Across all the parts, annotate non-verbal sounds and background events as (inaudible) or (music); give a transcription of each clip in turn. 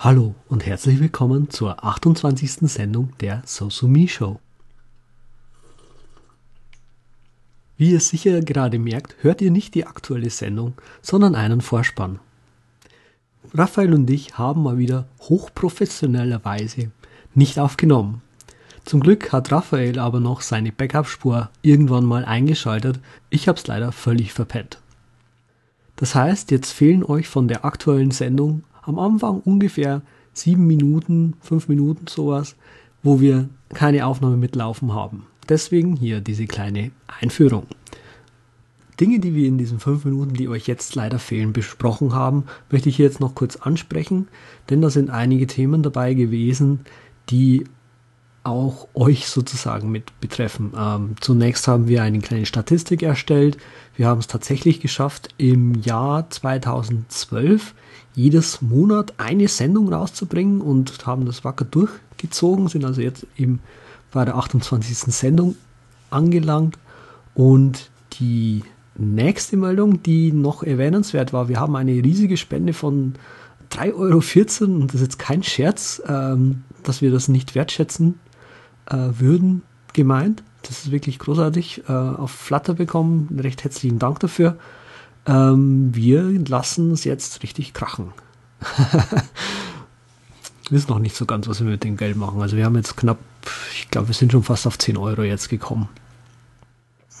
Hallo und herzlich willkommen zur 28. Sendung der Sosumi Show. Wie ihr sicher gerade merkt, hört ihr nicht die aktuelle Sendung, sondern einen Vorspann. Raphael und ich haben mal wieder hochprofessionellerweise nicht aufgenommen. Zum Glück hat Raphael aber noch seine Backup-Spur irgendwann mal eingeschaltet. Ich hab's leider völlig verpennt. Das heißt, jetzt fehlen euch von der aktuellen Sendung am Anfang ungefähr sieben Minuten, fünf Minuten sowas, wo wir keine Aufnahme mitlaufen haben. Deswegen hier diese kleine Einführung. Dinge, die wir in diesen fünf Minuten, die euch jetzt leider fehlen, besprochen haben, möchte ich jetzt noch kurz ansprechen, denn da sind einige Themen dabei gewesen, die auch euch sozusagen mit betreffen. Ähm, zunächst haben wir eine kleine Statistik erstellt. Wir haben es tatsächlich geschafft, im Jahr 2012 jedes Monat eine Sendung rauszubringen und haben das wacker durchgezogen, sind also jetzt eben bei der 28. Sendung angelangt. Und die nächste Meldung, die noch erwähnenswert war, wir haben eine riesige Spende von 3,14 Euro und das ist jetzt kein Scherz, ähm, dass wir das nicht wertschätzen äh, würden, gemeint. Das ist wirklich großartig. Äh, auf Flutter bekommen. Recht herzlichen Dank dafür. Ähm, wir lassen es jetzt richtig krachen. (laughs) wir noch nicht so ganz, was wir mit dem Geld machen. Also wir haben jetzt knapp, ich glaube, wir sind schon fast auf 10 Euro jetzt gekommen.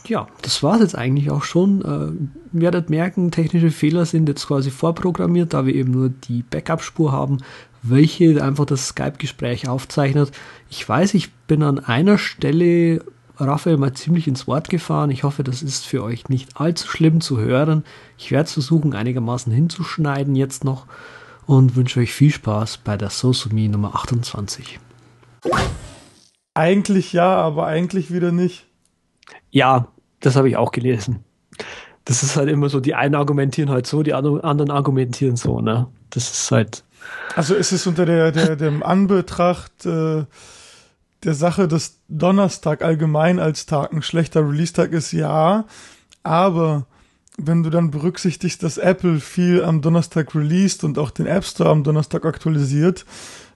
Ja, das war es jetzt eigentlich auch schon. Äh, ihr werdet merken, technische Fehler sind jetzt quasi vorprogrammiert, da wir eben nur die Backup-Spur haben, welche einfach das Skype-Gespräch aufzeichnet. Ich weiß, ich bin an einer Stelle Raphael mal ziemlich ins Wort gefahren. Ich hoffe, das ist für euch nicht allzu schlimm zu hören. Ich werde es versuchen, einigermaßen hinzuschneiden jetzt noch und wünsche euch viel Spaß bei der Sosumi Nummer 28. Eigentlich ja, aber eigentlich wieder nicht. Ja, das habe ich auch gelesen. Das ist halt immer so, die einen argumentieren halt so, die anderen argumentieren so, ne? Das ist halt. Also ist es unter der, der, dem Anbetracht äh, der Sache, dass Donnerstag allgemein als Tag ein schlechter Release-Tag ist, ja. Aber wenn du dann berücksichtigst, dass Apple viel am Donnerstag released und auch den App Store am Donnerstag aktualisiert,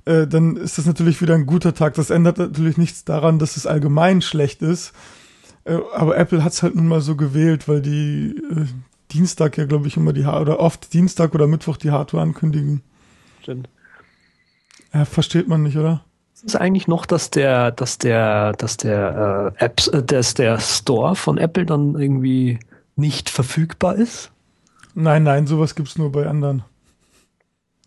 äh, dann ist das natürlich wieder ein guter Tag. Das ändert natürlich nichts daran, dass es allgemein schlecht ist. Äh, aber Apple hat es halt nun mal so gewählt, weil die äh, Dienstag ja, glaube ich, immer die oder oft Dienstag oder Mittwoch die Hardware ankündigen. Stimmt. Ja, versteht man nicht, oder? Ist eigentlich noch, dass der, dass der, dass der äh, Apps, äh, dass der Store von Apple dann irgendwie nicht verfügbar ist? Nein, nein, sowas gibt's nur bei anderen.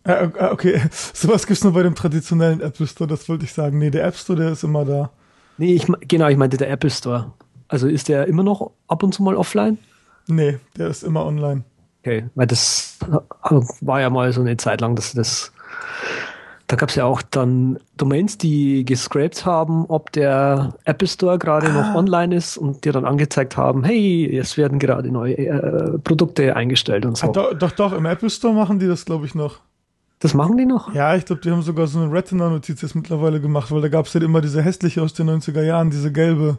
Äh, äh okay, (laughs) sowas gibt's nur bei dem traditionellen Apple Store, das wollte ich sagen. Nee, der App Store, der ist immer da. Nee, ich, genau, ich meinte der Apple Store. Also ist der immer noch ab und zu mal offline? Nee, der ist immer online. Okay, weil das äh, war ja mal so eine Zeit lang, dass das da gab es ja auch dann Domains, die gescraped haben, ob der Apple Store gerade ah. noch online ist und dir dann angezeigt haben, hey, es werden gerade neue äh, Produkte eingestellt und so. Ah, doch, doch, doch, im Apple Store machen die das, glaube ich, noch. Das machen die noch? Ja, ich glaube, die haben sogar so eine Retina-Notiz jetzt mittlerweile gemacht, weil da gab es ja immer diese hässliche aus den 90er Jahren, diese gelbe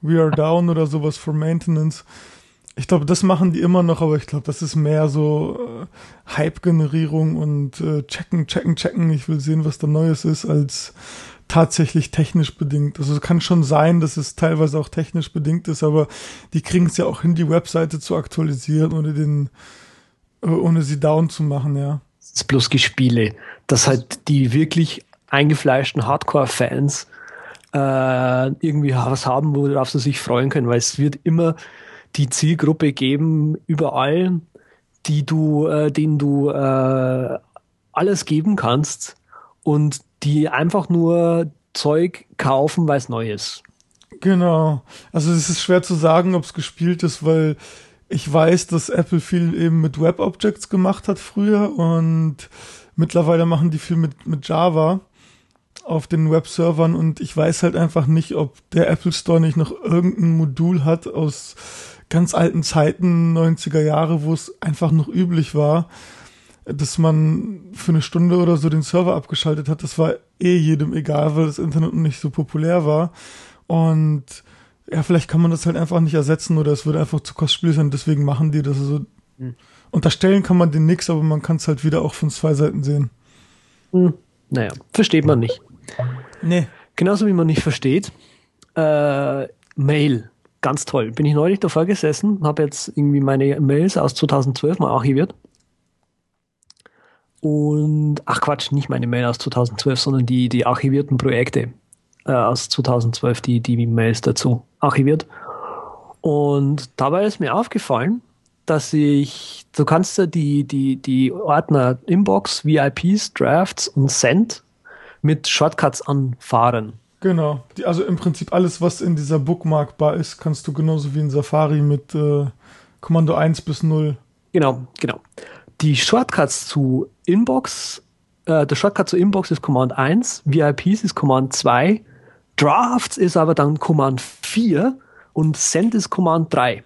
We are down oder sowas for maintenance. Ich glaube, das machen die immer noch, aber ich glaube, das ist mehr so äh, Hype-Generierung und äh, checken, checken, checken. Ich will sehen, was da Neues ist, als tatsächlich technisch bedingt. Also es kann schon sein, dass es teilweise auch technisch bedingt ist, aber die kriegen es ja auch hin, die Webseite zu aktualisieren, ohne den, äh, ohne sie down zu machen, ja. Das ist bloß Gespiele, dass halt die wirklich eingefleischten Hardcore-Fans äh, irgendwie was haben, worauf sie sich freuen können, weil es wird immer die Zielgruppe geben überall, die du, äh, denen du äh, alles geben kannst und die einfach nur Zeug kaufen, weil es neu ist. Genau. Also es ist schwer zu sagen, ob es gespielt ist, weil ich weiß, dass Apple viel eben mit Web Objects gemacht hat früher und mittlerweile machen die viel mit, mit Java auf den Webservern und ich weiß halt einfach nicht, ob der Apple Store nicht noch irgendein Modul hat aus ganz alten Zeiten, 90er Jahre, wo es einfach noch üblich war, dass man für eine Stunde oder so den Server abgeschaltet hat. Das war eh jedem egal, weil das Internet nicht so populär war. Und ja, vielleicht kann man das halt einfach nicht ersetzen oder es würde einfach zu kostspielig sein. Deswegen machen die das so. Mhm. Unterstellen kann man den nix, aber man kann es halt wieder auch von zwei Seiten sehen. Hm, naja, versteht man nicht. Nee. Genauso wie man nicht versteht, äh, Mail. Ganz toll. Bin ich neulich davor gesessen, habe jetzt irgendwie meine Mails aus 2012 mal archiviert. Und, ach Quatsch, nicht meine Mail aus 2012, sondern die, die archivierten Projekte äh, aus 2012, die, die Mails dazu archiviert. Und dabei ist mir aufgefallen, dass ich, du kannst ja die, die, die Ordner Inbox, VIPs, Drafts und Send mit Shortcuts anfahren. Genau. Die, also im Prinzip alles, was in dieser Bookmark-Bar ist, kannst du genauso wie in Safari mit äh, Kommando 1 bis 0. Genau, genau. Die Shortcuts zu Inbox, äh, der Shortcut zu Inbox ist Command 1, VIPs ist Command 2, Drafts ist aber dann Command 4 und Send ist Command 3.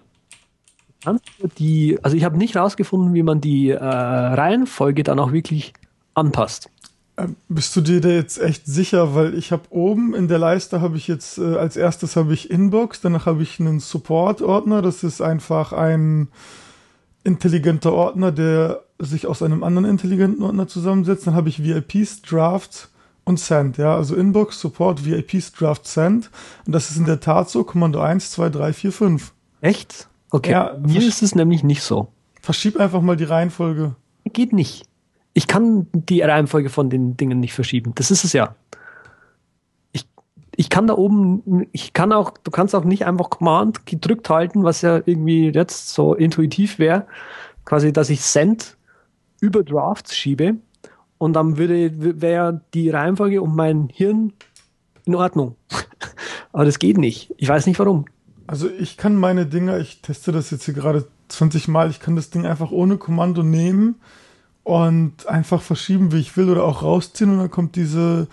Die, also ich habe nicht rausgefunden, wie man die äh, Reihenfolge dann auch wirklich anpasst. Ähm, bist du dir da jetzt echt sicher? Weil ich habe oben in der Leiste habe ich jetzt äh, als erstes habe ich Inbox, danach habe ich einen Support-Ordner. Das ist einfach ein intelligenter Ordner, der sich aus einem anderen intelligenten Ordner zusammensetzt. Dann habe ich VIPs, Drafts und Send. Ja, also Inbox, Support, VIPs, Draft, Send. Und das ist in der Tat so. Kommando 1, 2, 3, 4, 5. Echt? Okay. Ja, Mir ist es nämlich nicht so. Verschieb einfach mal die Reihenfolge. Geht nicht. Ich kann die Reihenfolge von den Dingen nicht verschieben. Das ist es ja. Ich, ich kann da oben, ich kann auch, du kannst auch nicht einfach Command gedrückt halten, was ja irgendwie jetzt so intuitiv wäre. Quasi, dass ich Send über Drafts schiebe und dann würde, wäre die Reihenfolge um mein Hirn in Ordnung. (laughs) Aber das geht nicht. Ich weiß nicht warum. Also ich kann meine Dinger, ich teste das jetzt hier gerade 20 Mal, ich kann das Ding einfach ohne Kommando nehmen und einfach verschieben, wie ich will, oder auch rausziehen und dann kommt diese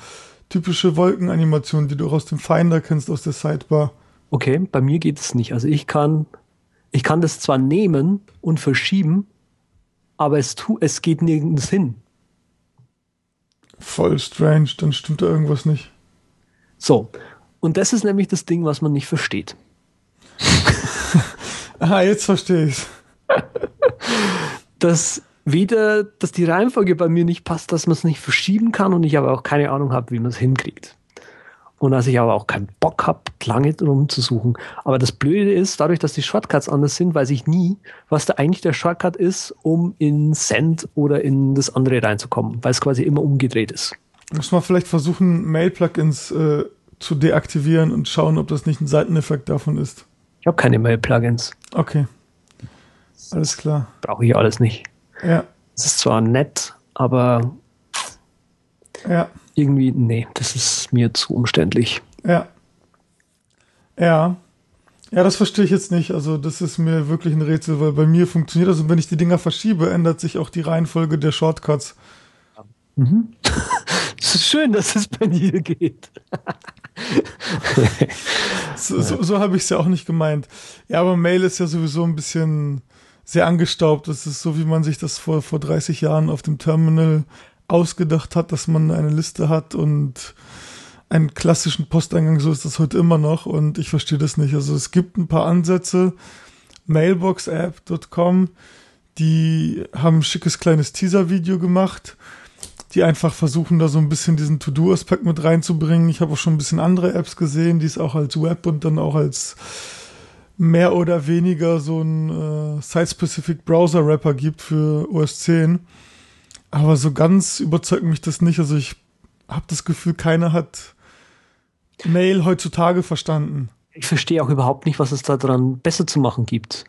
typische Wolkenanimation, die du auch aus dem Finder kennst, aus der Sidebar. Okay, bei mir geht es nicht. Also ich kann, ich kann das zwar nehmen und verschieben, aber es, tu, es geht nirgends hin. Voll strange, dann stimmt da irgendwas nicht. So, und das ist nämlich das Ding, was man nicht versteht. (laughs) ah, jetzt verstehe ich (laughs) Dass weder, dass die Reihenfolge bei mir nicht passt, dass man es nicht verschieben kann und ich aber auch keine Ahnung habe, wie man es hinkriegt. Und dass ich aber auch keinen Bock habe, lange drum zu suchen. Aber das Blöde ist, dadurch, dass die Shortcuts anders sind, weiß ich nie, was da eigentlich der Shortcut ist, um in Send oder in das andere reinzukommen, weil es quasi immer umgedreht ist. Muss man vielleicht versuchen, Mail-Plugins äh, zu deaktivieren und schauen, ob das nicht ein Seiteneffekt davon ist. Ich habe keine Mail-Plugins. Okay. Alles klar. Brauche ich alles nicht. Ja. Es ist zwar nett, aber ja. irgendwie, nee, das ist mir zu umständlich. Ja. Ja. Ja, das verstehe ich jetzt nicht. Also, das ist mir wirklich ein Rätsel, weil bei mir funktioniert das und wenn ich die Dinger verschiebe, ändert sich auch die Reihenfolge der Shortcuts. Mhm. (laughs) Es ist schön, dass es bei dir geht. (laughs) so so, so habe ich es ja auch nicht gemeint. Ja, aber Mail ist ja sowieso ein bisschen sehr angestaubt. Das ist so, wie man sich das vor, vor 30 Jahren auf dem Terminal ausgedacht hat, dass man eine Liste hat und einen klassischen Posteingang, so ist das heute immer noch und ich verstehe das nicht. Also es gibt ein paar Ansätze, mailboxapp.com, die haben ein schickes kleines Teaser-Video gemacht, die einfach versuchen, da so ein bisschen diesen To-Do-Aspekt mit reinzubringen. Ich habe auch schon ein bisschen andere Apps gesehen, die es auch als Web und dann auch als mehr oder weniger so ein äh, Site-Specific Browser-Wrapper gibt für OS 10. Aber so ganz überzeugt mich das nicht. Also ich habe das Gefühl, keiner hat Mail heutzutage verstanden. Ich verstehe auch überhaupt nicht, was es da dran besser zu machen gibt.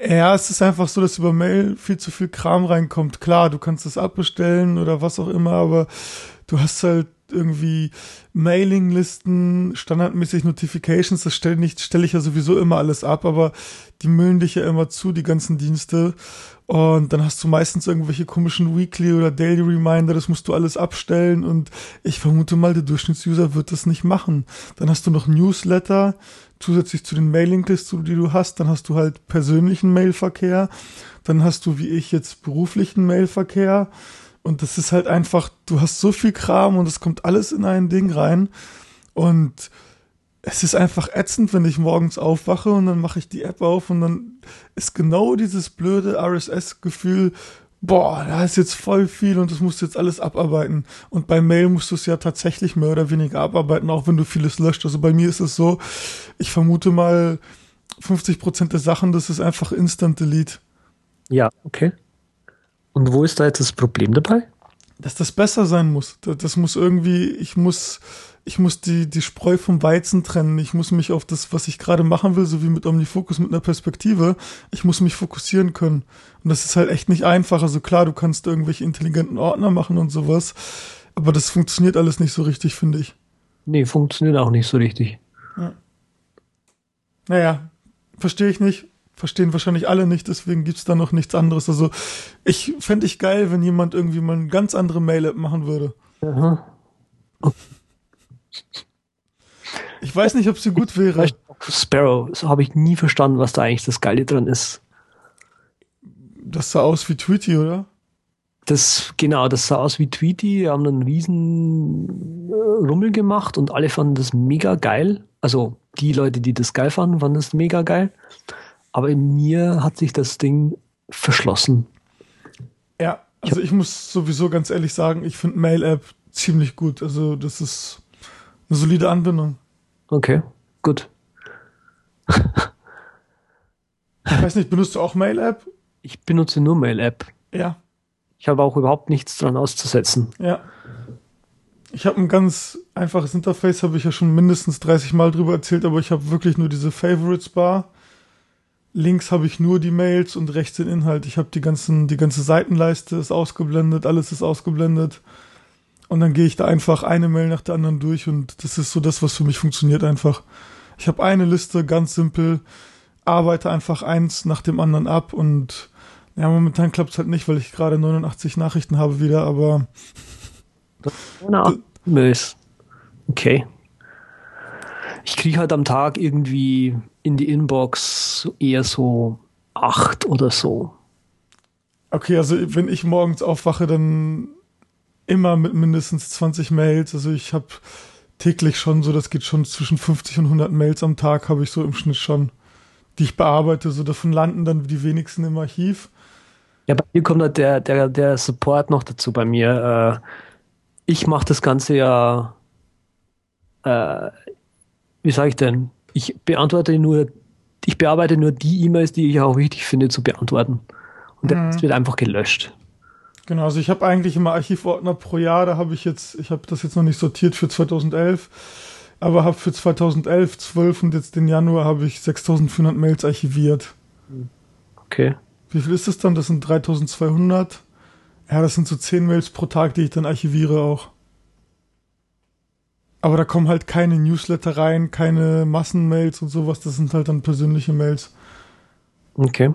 Ja, es ist einfach so, dass über Mail viel zu viel Kram reinkommt. Klar, du kannst es abbestellen oder was auch immer, aber du hast halt irgendwie Mailinglisten, standardmäßig Notifications, das stelle ich, stell ich ja sowieso immer alles ab, aber die müllen dich ja immer zu, die ganzen Dienste. Und dann hast du meistens irgendwelche komischen Weekly oder Daily Reminder, das musst du alles abstellen und ich vermute mal, der Durchschnittsuser wird das nicht machen. Dann hast du noch Newsletter, zusätzlich zu den Mailinglisten, die du hast, dann hast du halt persönlichen Mailverkehr, dann hast du wie ich jetzt beruflichen Mailverkehr und das ist halt einfach, du hast so viel Kram und es kommt alles in ein Ding rein. Und es ist einfach ätzend, wenn ich morgens aufwache und dann mache ich die App auf und dann ist genau dieses blöde RSS-Gefühl, boah, da ist jetzt voll viel und das musst du jetzt alles abarbeiten. Und bei Mail musst du es ja tatsächlich mehr oder weniger abarbeiten, auch wenn du vieles löscht. Also bei mir ist es so, ich vermute mal 50 Prozent der Sachen, das ist einfach Instant Delete. Ja, okay. Und wo ist da jetzt das Problem dabei? Dass das besser sein muss. Das muss irgendwie, ich muss, ich muss die, die Spreu vom Weizen trennen. Ich muss mich auf das, was ich gerade machen will, so wie mit Omnifocus, mit einer Perspektive, ich muss mich fokussieren können. Und das ist halt echt nicht einfach. Also klar, du kannst irgendwelche intelligenten Ordner machen und sowas, aber das funktioniert alles nicht so richtig, finde ich. Nee, funktioniert auch nicht so richtig. Ja. Naja, verstehe ich nicht. Verstehen wahrscheinlich alle nicht, deswegen gibt's da noch nichts anderes. Also ich fände ich geil, wenn jemand irgendwie mal eine ganz andere Mail-App machen würde. Aha. Ich weiß nicht, ob sie gut wäre. Sparrow, so habe ich nie verstanden, was da eigentlich das Geile dran ist. Das sah aus wie Tweety, oder? Das, genau, das sah aus wie Tweety, haben einen riesen äh, Rummel gemacht und alle fanden das mega geil. Also die Leute, die das geil fanden, fanden das mega geil. Aber in mir hat sich das Ding verschlossen. Ja, also ich, ich muss sowieso ganz ehrlich sagen, ich finde Mail-App ziemlich gut. Also das ist eine solide Anbindung. Okay, gut. ich weiß nicht, benutzt du auch Mail-App? Ich benutze nur Mail-App. Ja. Ich habe auch überhaupt nichts dran auszusetzen. Ja. Ich habe ein ganz einfaches Interface, habe ich ja schon mindestens 30 Mal drüber erzählt, aber ich habe wirklich nur diese Favorites Bar. Links habe ich nur die Mails und rechts den Inhalt. Ich habe die ganzen, die ganze Seitenleiste ist ausgeblendet, alles ist ausgeblendet. Und dann gehe ich da einfach eine Mail nach der anderen durch und das ist so das, was für mich funktioniert einfach. Ich habe eine Liste, ganz simpel, arbeite einfach eins nach dem anderen ab und ja, momentan klappt es halt nicht, weil ich gerade 89 Nachrichten habe wieder, aber Genau. Okay. Ich kriege halt am Tag irgendwie in die Inbox eher so acht oder so. Okay, also wenn ich morgens aufwache, dann immer mit mindestens 20 Mails. Also ich habe täglich schon so, das geht schon zwischen 50 und 100 Mails am Tag, habe ich so im Schnitt schon, die ich bearbeite. So davon landen dann die wenigsten im Archiv. Ja, bei mir kommt halt der, der, der Support noch dazu bei mir. Äh, ich mache das Ganze ja, äh, wie sage ich denn? Ich beantworte nur, ich bearbeite nur die E-Mails, die ich auch wichtig finde zu beantworten. Und der mhm. wird einfach gelöscht. Genau, also ich habe eigentlich immer Archivordner pro Jahr, da habe ich jetzt, ich habe das jetzt noch nicht sortiert für 2011, aber habe für 2011, 12 und jetzt den Januar habe ich 6400 Mails archiviert. Okay. Wie viel ist das dann? Das sind 3200. Ja, das sind so 10 Mails pro Tag, die ich dann archiviere auch. Aber da kommen halt keine Newsletter rein, keine Massenmails und sowas. Das sind halt dann persönliche Mails. Okay.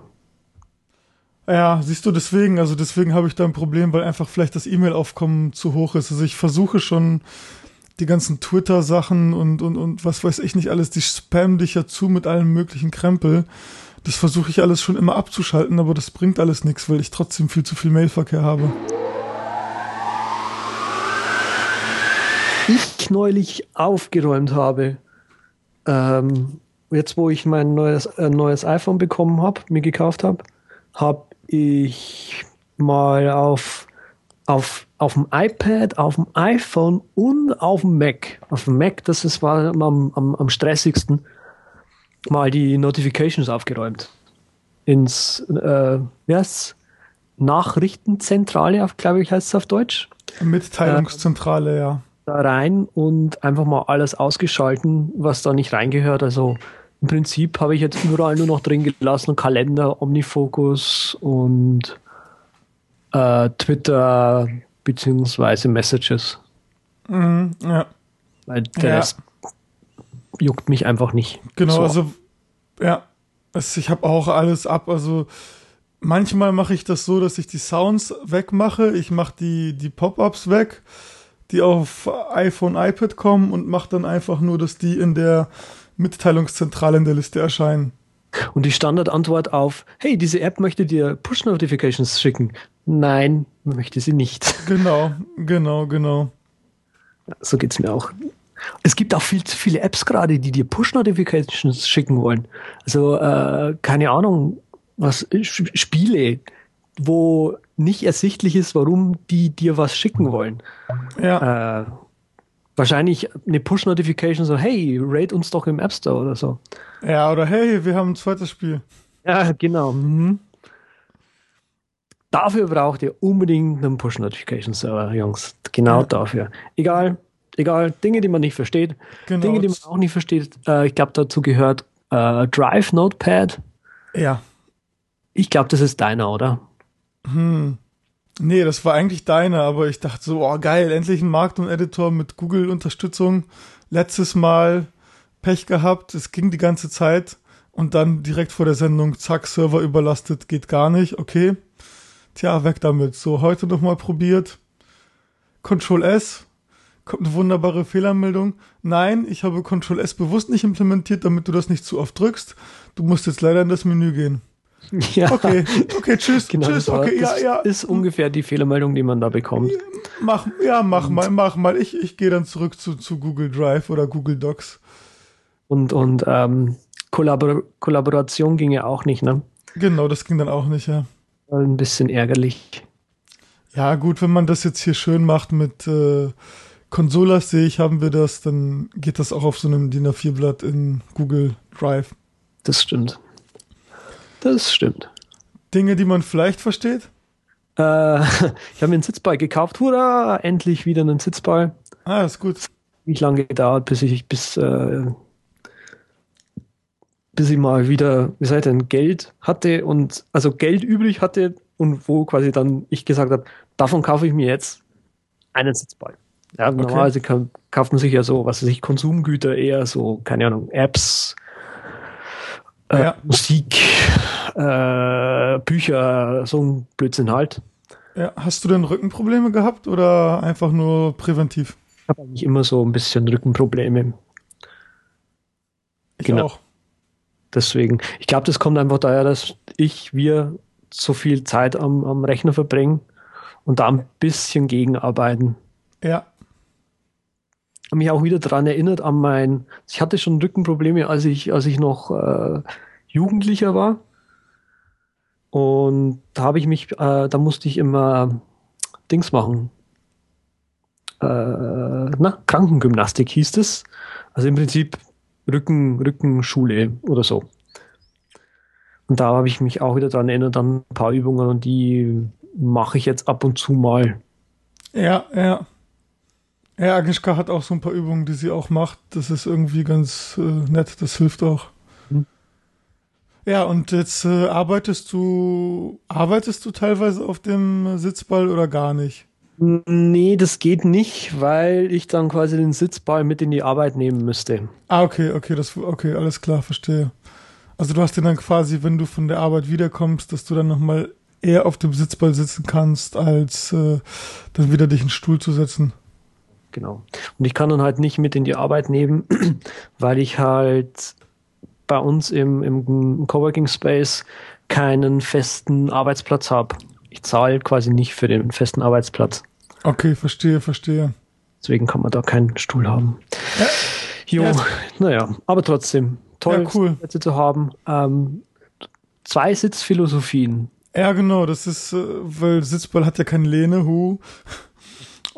Ja, siehst du, deswegen, also deswegen habe ich da ein Problem, weil einfach vielleicht das E-Mail-Aufkommen zu hoch ist. Also ich versuche schon die ganzen Twitter-Sachen und, und, und was weiß ich nicht alles, die spammen dich ja zu mit allem möglichen Krempel. Das versuche ich alles schon immer abzuschalten, aber das bringt alles nichts, weil ich trotzdem viel zu viel Mailverkehr habe. Ich neulich aufgeräumt habe, ähm, jetzt wo ich mein neues, äh, neues iPhone bekommen habe, mir gekauft habe, habe ich mal auf, auf, auf dem iPad, auf dem iPhone und auf dem Mac, auf dem Mac, das ist, war am, am, am stressigsten, mal die Notifications aufgeräumt. Ins, äh, heißt's? Nachrichtenzentrale, glaube ich, heißt es auf Deutsch. Mitteilungszentrale, äh, ja. Da rein und einfach mal alles ausgeschalten, was da nicht reingehört. Also im Prinzip habe ich jetzt überall nur noch drin gelassen: Kalender, Omnifocus und äh, Twitter beziehungsweise Messages. Mhm, ja. Weil der ja. Rest juckt mich einfach nicht. Genau, so. also ja, also ich habe auch alles ab. Also manchmal mache ich das so, dass ich die Sounds wegmache. Ich mache die, die Pop-ups weg, die auf iPhone, iPad kommen und mache dann einfach nur, dass die in der Mitteilungszentrale in der Liste erscheinen. Und die Standardantwort auf, hey, diese App möchte dir Push-Notifications schicken. Nein, möchte sie nicht. (laughs) Genau, genau, genau. So geht's mir auch. Es gibt auch viel zu viele Apps gerade, die dir Push-Notifications schicken wollen. Also, äh, keine Ahnung, was, Spiele, wo nicht ersichtlich ist, warum die dir was schicken wollen. Ja. Äh, wahrscheinlich eine Push-Notification so, hey, rate uns doch im App Store oder so. Ja, oder hey, wir haben ein zweites Spiel. Ja, genau. Mhm. Dafür braucht ihr unbedingt einen Push-Notification-Server, Jungs. Genau Ja. dafür. Egal, egal, Dinge, die man nicht versteht, Genau. Dinge, die man auch nicht versteht. Äh, ich glaube, dazu gehört äh, Drive Notepad. Ja. Ich glaube, das ist deiner, oder? Hm. Nee, das war eigentlich deine, aber ich dachte so, oh geil, endlich ein Markdown-Editor mit Google-Unterstützung. Letztes Mal Pech gehabt, es ging die ganze Zeit und dann direkt vor der Sendung, zack, Server überlastet, geht gar nicht, okay. Tja, weg damit. So, heute nochmal probiert. Control S, kommt eine wunderbare Fehlermeldung. Nein, ich habe Control S bewusst nicht implementiert, damit du das nicht zu oft drückst. Du musst jetzt leider in das Menü gehen. (laughs) Ja. Okay, okay, tschüss, Genau, tschüss, okay, ja, ja. ist ungefähr die Fehlermeldung, die man da bekommt. Mach, ja, mach mal, mach mal. Ich, ich gehe dann zurück zu, zu Google Drive oder Google Docs. Und, und ähm, Kollabor Kollaboration ging ja auch nicht, ne? Genau, das ging dann auch nicht, ja. Ein bisschen ärgerlich. Ja, gut, wenn man das jetzt hier schön macht mit äh, Consolas, sehe ich, haben wir das, dann geht das auch auf so einem DIN A4-Blatt in Google Drive. Das stimmt. Das stimmt. Dinge, die man vielleicht versteht. Äh, (laughs) ich habe mir einen Sitzball gekauft. Hurra! Endlich wieder einen Sitzball. Ah, ist gut. Nicht lange gedauert, bis ich bis äh, bis ich mal wieder, wie sagt denn, Geld hatte und also Geld übrig hatte und wo quasi dann ich gesagt habe, davon kaufe ich mir jetzt einen Sitzball. Ja, normalerweise kann, kauft man sich ja so, was weiß ich, Konsumgüter eher so, keine Ahnung, Apps, Ja. Musik, äh, Bücher, so ein Blödsinn halt. Ja, hast du denn Rückenprobleme gehabt oder einfach nur präventiv? Ich habe eigentlich immer so ein bisschen Rückenprobleme. Ich Genau. auch. Deswegen, ich glaube, das kommt einfach daher, dass ich, wir so viel Zeit am, am Rechner verbringen und da ein bisschen gegenarbeiten. Ja, mich auch wieder daran erinnert an mein, ich hatte schon Rückenprobleme, als ich, als ich noch äh, Jugendlicher war. Und da habe ich mich, äh, da musste ich immer Dings machen. Äh, na, Krankengymnastik hieß es. Also im Prinzip Rücken, Rückenschule oder so. Und da habe ich mich auch wieder daran erinnert an ein paar Übungen und die mache ich jetzt ab und zu mal. ja, ja. Ja, Agnieszka hat auch so ein paar Übungen, die sie auch macht. Das ist irgendwie ganz äh, nett, das hilft auch. Hm. Ja, und jetzt äh, arbeitest du, arbeitest du teilweise auf dem Sitzball oder gar nicht? Nee, das geht nicht, weil ich dann quasi den Sitzball mit in die Arbeit nehmen müsste. Ah, okay, okay, das, okay, alles klar, verstehe. Also du hast den dann quasi, wenn du von der Arbeit wiederkommst, dass du dann nochmal eher auf dem Sitzball sitzen kannst, als äh, dann wieder dich in den Stuhl zu setzen. Genau. Und ich kann dann halt nicht mit in die Arbeit nehmen, (clears throat) weil ich halt bei uns im, im Coworking Space keinen festen Arbeitsplatz habe. Ich zahle quasi nicht für den festen Arbeitsplatz. Okay, verstehe, verstehe. Deswegen kann man da keinen Stuhl haben. Ja. Jo, Ja. naja, aber trotzdem toll, Ja, cool. Plätze zu haben. Ähm, zwei Sitzphilosophien. Ja, genau, das ist, äh, weil Sitzball hat ja keine Lehne, hu.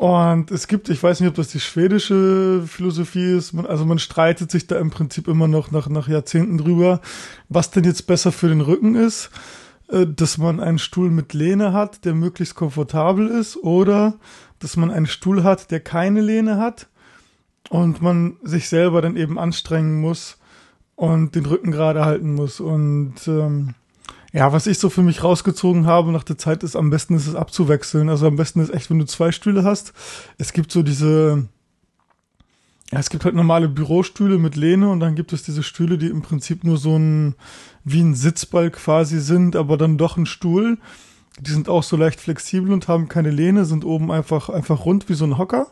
Und es gibt, ich weiß nicht, ob das die schwedische Philosophie ist, man, also man streitet sich da im Prinzip immer noch nach, nach Jahrzehnten drüber, was denn jetzt besser für den Rücken ist, äh, dass man einen Stuhl mit Lehne hat, der möglichst komfortabel ist, oder dass man einen Stuhl hat, der keine Lehne hat und man sich selber dann eben anstrengen muss und den Rücken gerade halten muss. Und ähm, ja, was ich so für mich rausgezogen habe nach der Zeit ist, am besten ist es abzuwechseln. Also am besten ist echt, wenn du zwei Stühle hast. Es gibt so diese, ja, es gibt halt normale Bürostühle mit Lehne und dann gibt es diese Stühle, die im Prinzip nur so ein, wie ein Sitzball quasi sind, aber dann doch ein Stuhl. Die sind auch so leicht flexibel und haben keine Lehne, sind oben einfach, einfach rund wie so ein Hocker.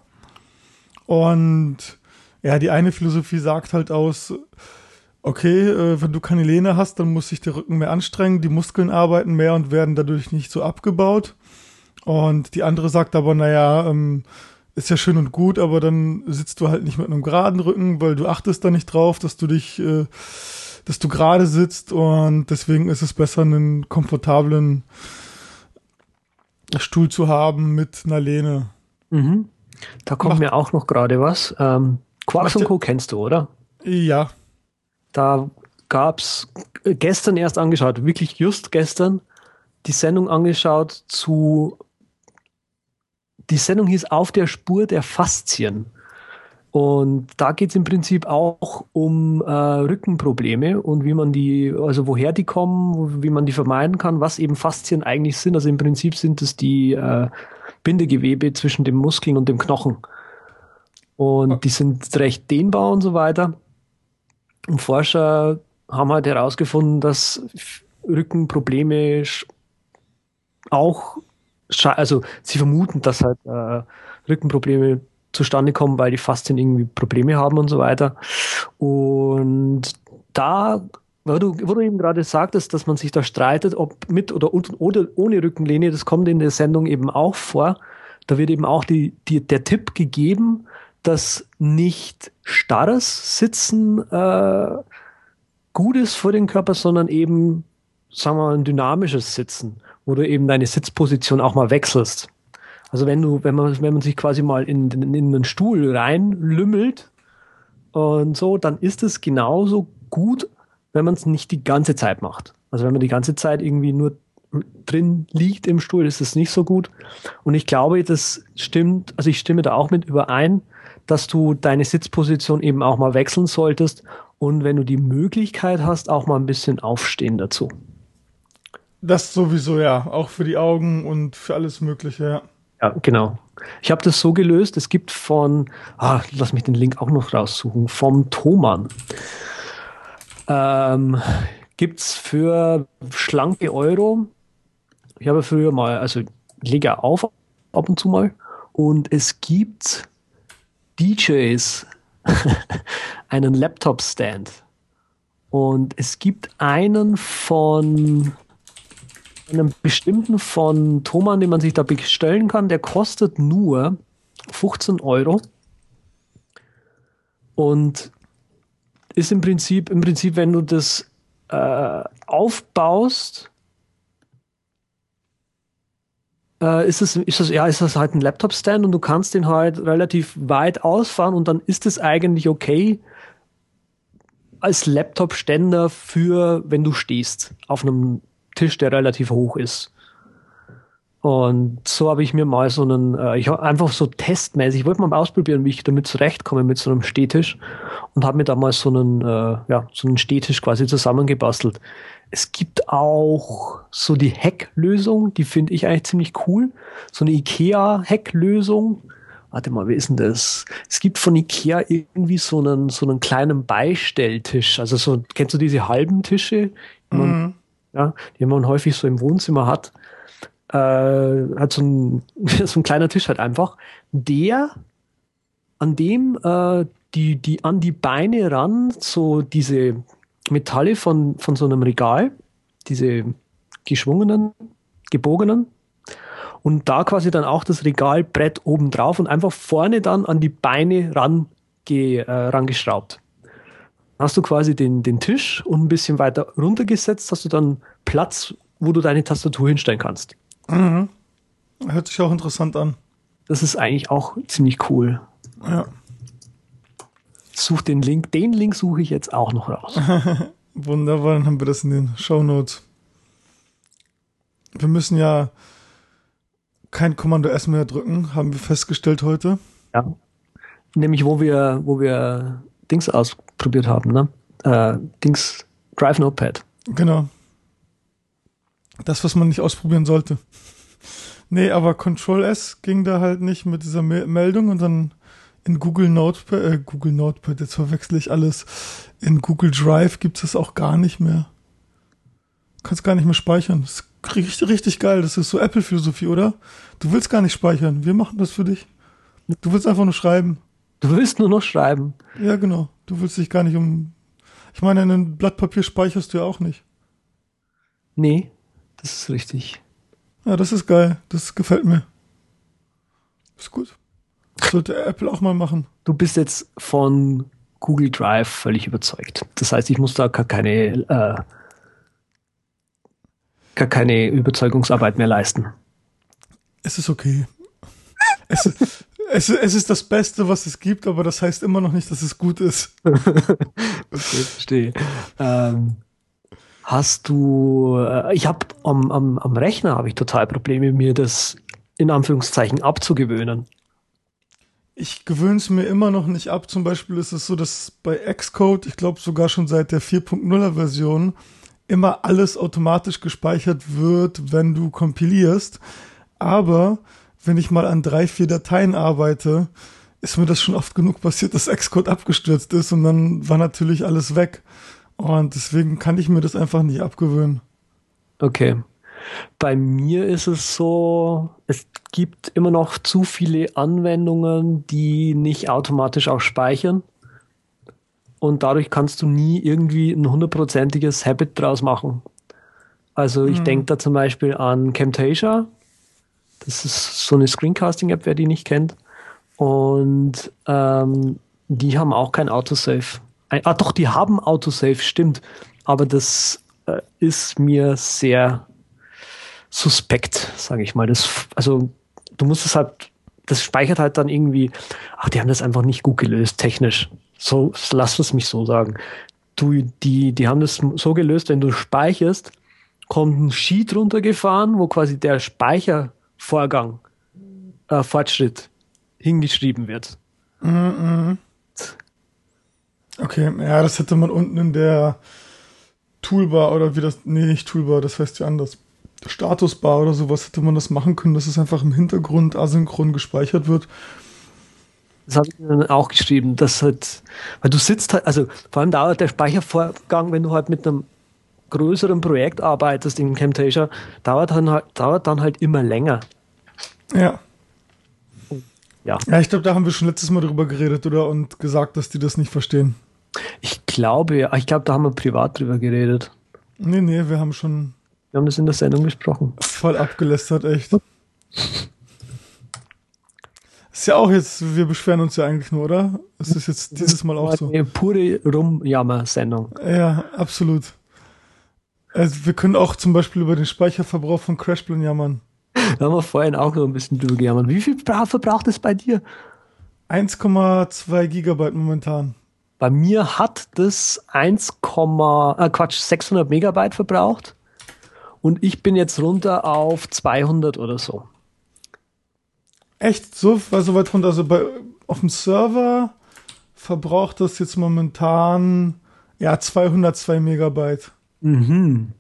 Und ja, die eine Philosophie sagt halt aus, okay, äh, wenn du keine Lehne hast, dann muss sich der Rücken mehr anstrengen, die Muskeln arbeiten mehr und werden dadurch nicht so abgebaut. Und die andere sagt aber, naja, ähm, ist ja schön und gut, aber dann sitzt du halt nicht mit einem geraden Rücken, weil du achtest da nicht drauf, dass du dich, äh, dass du gerade sitzt und deswegen ist es besser, einen komfortablen Stuhl zu haben mit einer Lehne. Mhm. Da kommt Macht, mir auch noch gerade was. Ähm, Quarks und Co. kennst du, oder? Ja. Da gab es gestern erst angeschaut, wirklich just gestern, die Sendung angeschaut zu. Die Sendung hieß Auf der Spur der Faszien. Und da geht es im Prinzip auch um äh, Rückenprobleme und wie man die, also woher die kommen, wie man die vermeiden kann, was eben Faszien eigentlich sind. Also im Prinzip sind es die äh, Bindegewebe zwischen dem Muskeln und dem Knochen. Und die sind recht dehnbar und so weiter. Und Forscher haben halt herausgefunden, dass Rückenprobleme auch, also sie vermuten, dass halt äh, Rückenprobleme zustande kommen, weil die Faszien irgendwie Probleme haben und so weiter. Und da, wo du, wo du eben gerade sagtest, dass man sich da streitet, ob mit oder, oder ohne Rückenlehne, das kommt in der Sendung eben auch vor. Da wird eben auch die, die, der Tipp gegeben, dass nicht starres Sitzen äh, gut ist für den Körper, sondern eben, sagen wir mal, ein dynamisches Sitzen, wo du eben deine Sitzposition auch mal wechselst. Also wenn du, wenn man, wenn man sich quasi mal in, in, in einen Stuhl reinlümmelt und so, dann ist es genauso gut, wenn man es nicht die ganze Zeit macht. Also wenn man die ganze Zeit irgendwie nur drin liegt im Stuhl, ist es nicht so gut. Und ich glaube, das stimmt, also ich stimme da auch mit überein, dass du deine Sitzposition eben auch mal wechseln solltest und wenn du die Möglichkeit hast, auch mal ein bisschen aufstehen dazu. Das sowieso, ja. Auch für die Augen und für alles Mögliche, ja. Ja, genau. Ich habe das so gelöst, es gibt von, ah, lass mich den Link auch noch raussuchen, vom Thomann. Ähm, gibt es für schlanke Euro. Ich habe früher mal, also ich lege auf ab und zu mal. Und es gibt DJs (laughs) einen Laptop-Stand. Und es gibt einen von einem bestimmten von Thomann, den man sich da bestellen kann, der kostet nur 15 Euro und ist im Prinzip, im Prinzip, wenn du das äh, aufbaust, äh, ist es, ist es, ja, ist das halt ein Laptop-Stand und du kannst den halt relativ weit ausfahren und dann ist es eigentlich okay als Laptop-Ständer für, wenn du stehst auf einem Tisch, der relativ hoch ist. Und so habe ich mir mal so einen, äh, ich habe einfach so testmäßig, ich wollte mal ausprobieren, wie ich damit zurechtkomme mit so einem Stehtisch und habe mir damals so einen, äh, ja, so einen Stehtisch quasi zusammengebastelt. Es gibt auch so die Hecklösung, die finde ich eigentlich ziemlich cool. So eine IKEA-Hecklösung. Warte mal, wie ist denn das? Es gibt von IKEA irgendwie so einen, so einen kleinen Beistelltisch. Also so, kennst du diese halben Tische? Mhm ja, die man häufig so im Wohnzimmer hat, äh, hat so ein, (laughs) so ein kleiner Tisch halt einfach, der, an dem äh, die, die an die Beine ran so diese Metalle von, von so einem Regal, diese geschwungenen, gebogenen, und da quasi dann auch das Regalbrett oben drauf und einfach vorne dann an die Beine ran, äh, rangeschraubt hast du quasi den, den Tisch und ein bisschen weiter runtergesetzt, hast du dann Platz, wo du deine Tastatur hinstellen kannst. Mhm. Hört sich auch interessant an. Das ist eigentlich auch ziemlich cool. Ja. Such den Link. Den Link suche ich jetzt auch noch raus. (laughs) Wunderbar, dann haben wir das in den Show Notes. Wir müssen ja kein Kommando S mehr drücken, haben wir festgestellt heute. Ja. Nämlich, wo wir, wo wir Dings ausprobiert haben, ne? Äh, Dings Drive Notepad. Genau. Das, was man nicht ausprobieren sollte. Nee, aber Control S ging da halt nicht mit dieser Me Meldung und dann in Google Notepad, äh, Google Notepad, jetzt verwechsel ich alles. In Google Drive gibt es das auch gar nicht mehr. Du kannst gar nicht mehr speichern. Das ist richtig, richtig geil. Das ist so Apple-Philosophie, oder? Du willst gar nicht speichern. Wir machen das für dich. Du willst einfach nur schreiben. Du willst nur noch schreiben. Ja, genau. Du willst dich gar nicht um. Ich meine, ein Blatt Papier speicherst du ja auch nicht. Nee, das ist richtig. Ja, das ist geil. Das gefällt mir. Ist gut. Das sollte Apple auch mal machen. Du bist jetzt von Google Drive völlig überzeugt. Das heißt, ich muss da gar keine, äh, gar keine Überzeugungsarbeit mehr leisten. Es ist okay. Es, es, es ist das Beste, was es gibt, aber das heißt immer noch nicht, dass es gut ist. (laughs) okay, verstehe. Ähm, hast du, äh, ich habe am, am, am Rechner habe ich total Probleme, mir das in Anführungszeichen abzugewöhnen. Ich gewöhne es mir immer noch nicht ab. Zum Beispiel ist es so, dass bei Xcode, ich glaube sogar schon seit der 4.0er Version, immer alles automatisch gespeichert wird, wenn du kompilierst. Aber wenn ich mal an drei, vier Dateien arbeite, ist mir das schon oft genug passiert, dass Xcode abgestürzt ist und dann war natürlich alles weg. Und deswegen kann ich mir das einfach nicht abgewöhnen. Okay. Bei mir ist es so, es gibt immer noch zu viele Anwendungen, die nicht automatisch auch speichern. Und dadurch kannst du nie irgendwie ein hundertprozentiges Habit draus machen. Also ich mhm. denke da zum Beispiel an Camtasia. Das ist so eine Screencasting-App, wer die nicht kennt. Und ähm, die haben auch kein Autosave. Ah doch, die haben Autosave, stimmt. Aber das äh, ist mir sehr suspekt, sage ich mal. Das, also du musst es halt, das speichert halt dann irgendwie, ach, die haben das einfach nicht gut gelöst, technisch. So, lass es mich so sagen. Du, die, die haben das so gelöst, wenn du speicherst, kommt ein Sheet runtergefahren, wo quasi der Speichervorgang, äh, Fortschritt hingeschrieben wird. Mm -mm. Okay, ja, das hätte man unten in der Toolbar oder wie das, nee, nicht Toolbar, das heißt ja anders. Statusbar oder sowas hätte man das machen können, dass es einfach im Hintergrund asynchron gespeichert wird. Das habe ich dann auch geschrieben, dass halt, weil du sitzt halt, also vor allem dauert der Speichervorgang, wenn du halt mit einem größeren Projekt arbeitest in Camtasia, dauert dann halt, dauert dann halt immer länger. Ja. Ja. Ja, ich glaube, da haben wir schon letztes Mal drüber geredet, oder? Und gesagt, dass die das nicht verstehen. Ich glaube, ja. Ich glaube, da haben wir privat drüber geredet. Nee, nee, wir haben schon. Wir haben das in der Sendung besprochen. Voll abgelästert, echt. Ist ja auch jetzt, wir beschweren uns ja eigentlich nur, oder? Es ist jetzt dieses Mal auch so. Eine pure Rumjammer-Sendung. Ja, absolut. Also wir können auch zum Beispiel über den Speicherverbrauch von Crashplan jammern. Da haben wir vorhin auch noch ein bisschen drüber gejammert. Wie viel verbraucht es bei dir? 1,2 Gigabyte momentan. Bei mir hat das 1, äh Quatsch, 600 Megabyte verbraucht und ich bin jetzt runter auf 200 oder so. Echt? So, war so weit runter? Also bei, auf dem Server verbraucht das jetzt momentan ja 202 Megabyte. Mhm.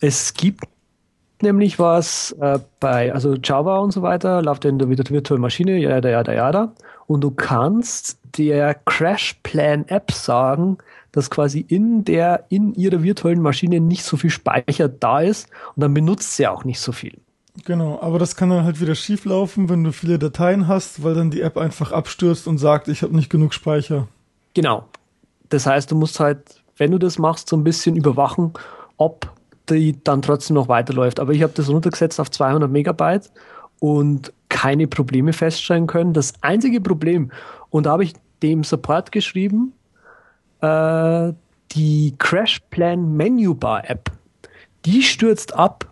Es gibt nämlich was äh, bei, also Java und so weiter, läuft in der virtuellen Maschine, ja, ja, ja, ja, und du kannst der Crash Plan App sagen, dass quasi in der, in ihrer virtuellen Maschine nicht so viel Speicher da ist und dann benutzt sie auch nicht so viel. Genau, aber das kann dann halt wieder schief laufen, wenn du viele Dateien hast, weil dann die App einfach abstürzt und sagt, ich habe nicht genug Speicher. Genau. Das heißt, du musst halt, wenn du das machst, so ein bisschen überwachen, ob die dann trotzdem noch weiterläuft. Aber ich habe das runtergesetzt auf 200 Megabyte und keine Probleme feststellen können. Das einzige Problem, und da habe ich dem Support geschrieben, äh, die Crash Plan Menu Bar App, die stürzt ab,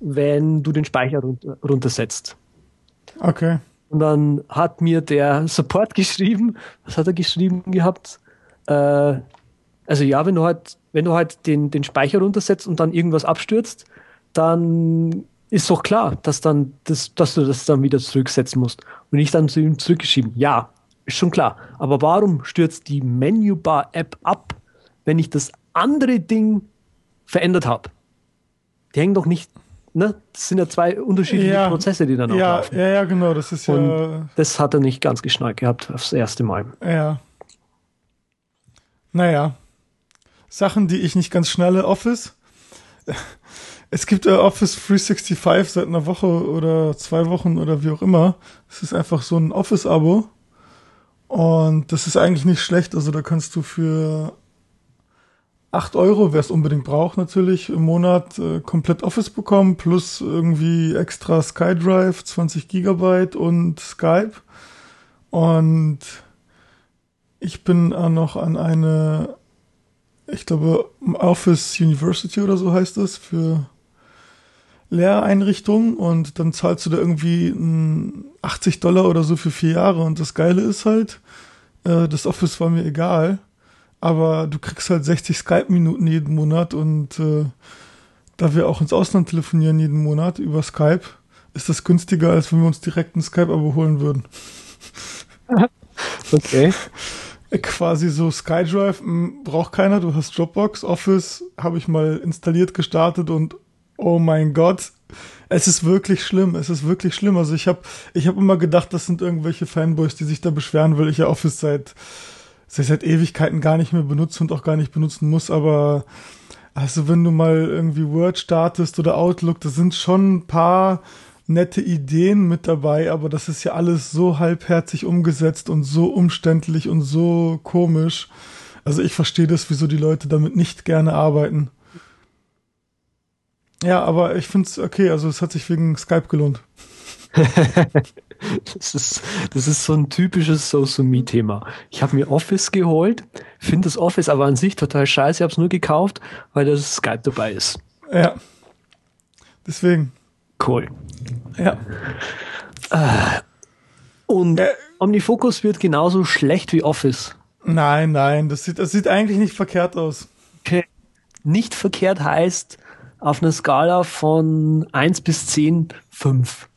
wenn du den Speicher runter, runtersetzt. Okay. Und dann hat mir der Support (laughs) geschrieben, was hat er geschrieben gehabt? Äh, also ja, wenn du halt, wenn du halt den, den Speicher runtersetzt und dann irgendwas abstürzt, dann ist doch klar, dass dann das, dass du das dann wieder zurücksetzen musst. Und ich dann zu ihm zurückgeschrieben, ja, ist schon klar. Aber warum stürzt die Menübar-App ab, wenn ich das andere Ding verändert habe? Die hängen doch nicht, ne? Das sind ja zwei unterschiedliche ja, Prozesse, die dann auch ja, laufen. Ja, ja, genau, das ist ja. Und das hat er nicht ganz geschnallt gehabt, aufs erste Mal. Ja. Naja. Sachen, die ich nicht ganz schnalle, Office. Es gibt äh, Office 365 seit einer Woche oder zwei Wochen oder wie auch immer. Es ist einfach so ein Office-Abo. Und das ist eigentlich nicht schlecht. Also da kannst du für 8 Euro, wer es unbedingt braucht natürlich, im Monat äh, komplett Office bekommen, plus irgendwie extra SkyDrive, 20 Gigabyte und Skype. Und ich bin auch noch an eine ich glaube, Office University oder so heißt das, für Lehreinrichtung und dann zahlst du da irgendwie 80 Dollar oder so für vier Jahre und das Geile ist halt, äh, das Office war mir egal, aber du kriegst halt 60 Skype-Minuten jeden Monat und äh, da wir auch ins Ausland telefonieren jeden Monat über Skype, ist das günstiger, als wenn wir uns direkt ein Skype-Abo holen würden. (laughs) Okay. Quasi so SkyDrive hm, braucht keiner, du hast Dropbox, Office habe ich mal installiert, gestartet und oh mein Gott, es ist wirklich schlimm, es ist wirklich schlimm. Also ich habe ich hab immer gedacht, das sind irgendwelche Fanboys, die sich da beschweren, weil ich ja Office seit, seit, Ewigkeiten gar nicht mehr benutze und auch gar nicht benutzen muss, aber also wenn du mal irgendwie Word startest oder Outlook, da sind schon ein paar nette Ideen mit dabei, aber das ist ja alles so halbherzig umgesetzt und so umständlich und so komisch. Also ich verstehe das, wieso die Leute damit nicht gerne arbeiten. Ja, aber ich finde es okay, also es hat sich wegen Skype gelohnt. (laughs) das, ist, das ist so ein typisches Social Me Thema. Ich habe mir Office geholt, finde das Office aber an sich total scheiße, ich habe es nur gekauft, weil das Skype dabei ist. Ja. Deswegen. Cool. Ja. Äh, und äh, OmniFocus wird genauso schlecht wie Office. Nein, nein, das sieht, das sieht eigentlich nicht verkehrt aus. Okay. Nicht verkehrt heißt auf einer Skala von 1 bis 10, 5.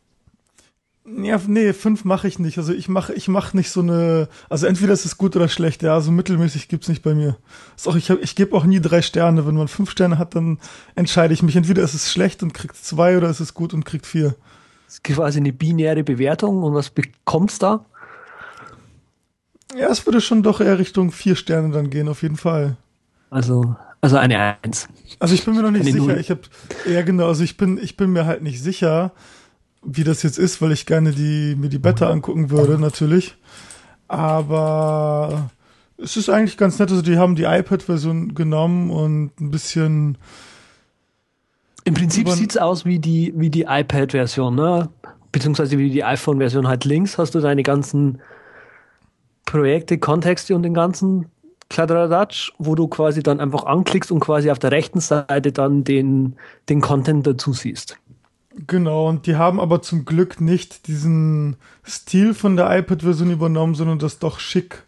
Ja, nee, 5 mache ich nicht. Also ich mache ich mach nicht so eine. Also entweder ist es gut oder schlecht, ja, so mittelmäßig gibt's nicht bei mir. Ist auch, ich ich gebe auch nie drei Sterne. Wenn man fünf Sterne hat, dann entscheide ich mich. Entweder ist es schlecht und kriegt zwei oder ist es gut und kriegt vier. Das ist quasi eine binäre Bewertung und was bekommt's da? Ja, es würde schon doch eher Richtung vier Sterne dann gehen, auf jeden Fall. Also, also eine Eins. Also ich bin mir noch nicht eine sicher. Null. Ich habe ja genau, also ich bin, ich bin mir halt nicht sicher, wie das jetzt ist, weil ich gerne die, mir die Beta angucken würde, natürlich. Aber es ist eigentlich ganz nett. Also die haben die iPad-Version genommen und ein bisschen im Prinzip sieht es aus wie die, wie die iPad-Version, ne? beziehungsweise wie die iPhone-Version. Halt links hast du deine ganzen Projekte, Kontexte und den ganzen Kladderadatsch, wo du quasi dann einfach anklickst und quasi auf der rechten Seite dann den, den Content dazu siehst. Genau, und die haben aber zum Glück nicht diesen Stil von der iPad-Version übernommen, sondern das doch schick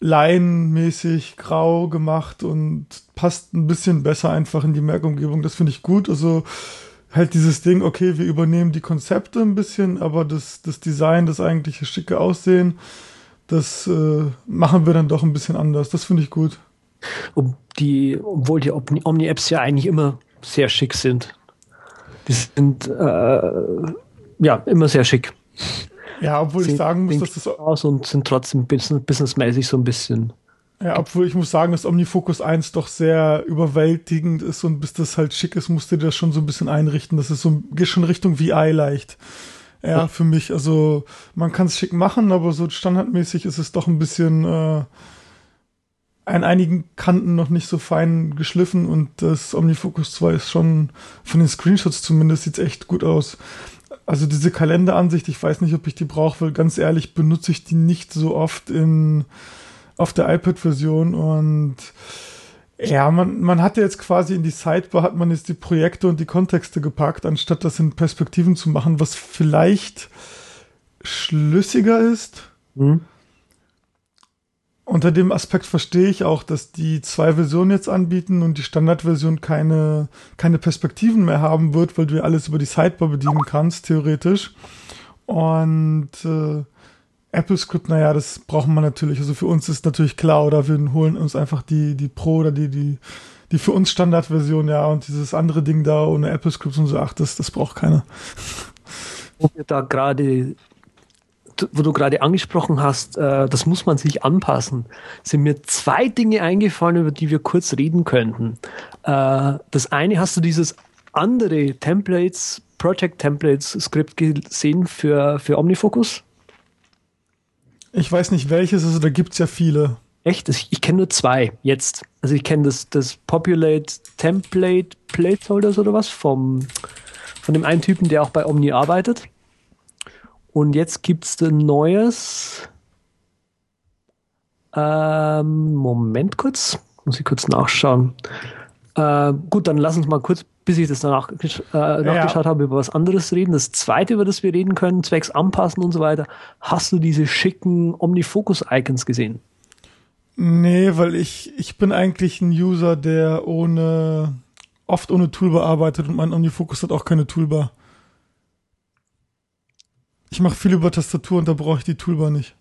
laienmäßig grau gemacht und passt ein bisschen besser einfach in die Merkumgebung. Das finde ich gut. Also halt dieses Ding, okay, wir übernehmen die Konzepte ein bisschen, aber das, das Design, das eigentliche schicke Aussehen, das äh, machen wir dann doch ein bisschen anders. Das finde ich gut. Ob die, obwohl die Omni-Apps ja eigentlich immer sehr schick sind. Die sind äh, ja immer sehr schick. Ja, obwohl ich sagen muss, dass das aus und sind trotzdem business businessmäßig so ein bisschen. Ja, obwohl ich muss sagen, dass OmniFocus 1 doch sehr überwältigend ist und bis das halt schick ist, musst du dir das schon so ein bisschen einrichten. Das ist so, geht schon Richtung VI leicht. Ja, für mich. Also man kann es schick machen, aber so standardmäßig ist es doch ein bisschen äh, an einigen Kanten noch nicht so fein geschliffen und das OmniFocus 2 ist schon von den Screenshots zumindest sieht echt gut aus. Also diese Kalenderansicht, ich weiß nicht, ob ich die brauche, weil ganz ehrlich benutze ich die nicht so oft in, auf der iPad-Version und ja, man, man hatte jetzt quasi in die Sidebar hat man jetzt die Projekte und die Kontexte gepackt, anstatt das in Perspektiven zu machen, was vielleicht schlüssiger ist. Mhm unter dem Aspekt verstehe ich auch, dass die zwei Versionen jetzt anbieten und die Standardversion keine, keine Perspektiven mehr haben wird, weil du ja alles über die Sidebar bedienen kannst, theoretisch. Und äh, Apple Script, naja, das brauchen wir natürlich. Also für uns ist natürlich klar, oder wir holen uns einfach die, die Pro oder die, die, die für uns Standardversion, ja, und dieses andere Ding da ohne Apple Scripts und so, ach, das, das braucht keiner. Wo wir da gerade wo du gerade angesprochen hast, äh, das muss man sich anpassen, sind mir zwei Dinge eingefallen, über die wir kurz reden könnten. Äh, das eine hast du dieses andere Templates, Project Templates Skript gesehen für, für OmniFocus? Ich weiß nicht welches, also da gibt es ja viele. Echt? Ich, ich kenne nur zwei jetzt. Also ich kenne das, das Populate Template Placeholders oder was vom, von dem einen Typen, der auch bei Omni arbeitet. Und jetzt gibt es ein neues. Ähm, Moment kurz, muss ich kurz nachschauen. Äh, gut, dann lass uns mal kurz bis ich das danach äh, nachgeschaut ja. habe, über was anderes reden. Das zweite, über das wir reden können, zwecks Anpassen und so weiter. Hast du diese schicken Omnifocus-Icons gesehen? Nee, weil ich, ich bin eigentlich ein User, der ohne, oft ohne Toolbar arbeitet und mein Omnifocus hat auch keine Toolbar. Ich mache viel über Tastatur und da brauche ich die Toolbar nicht.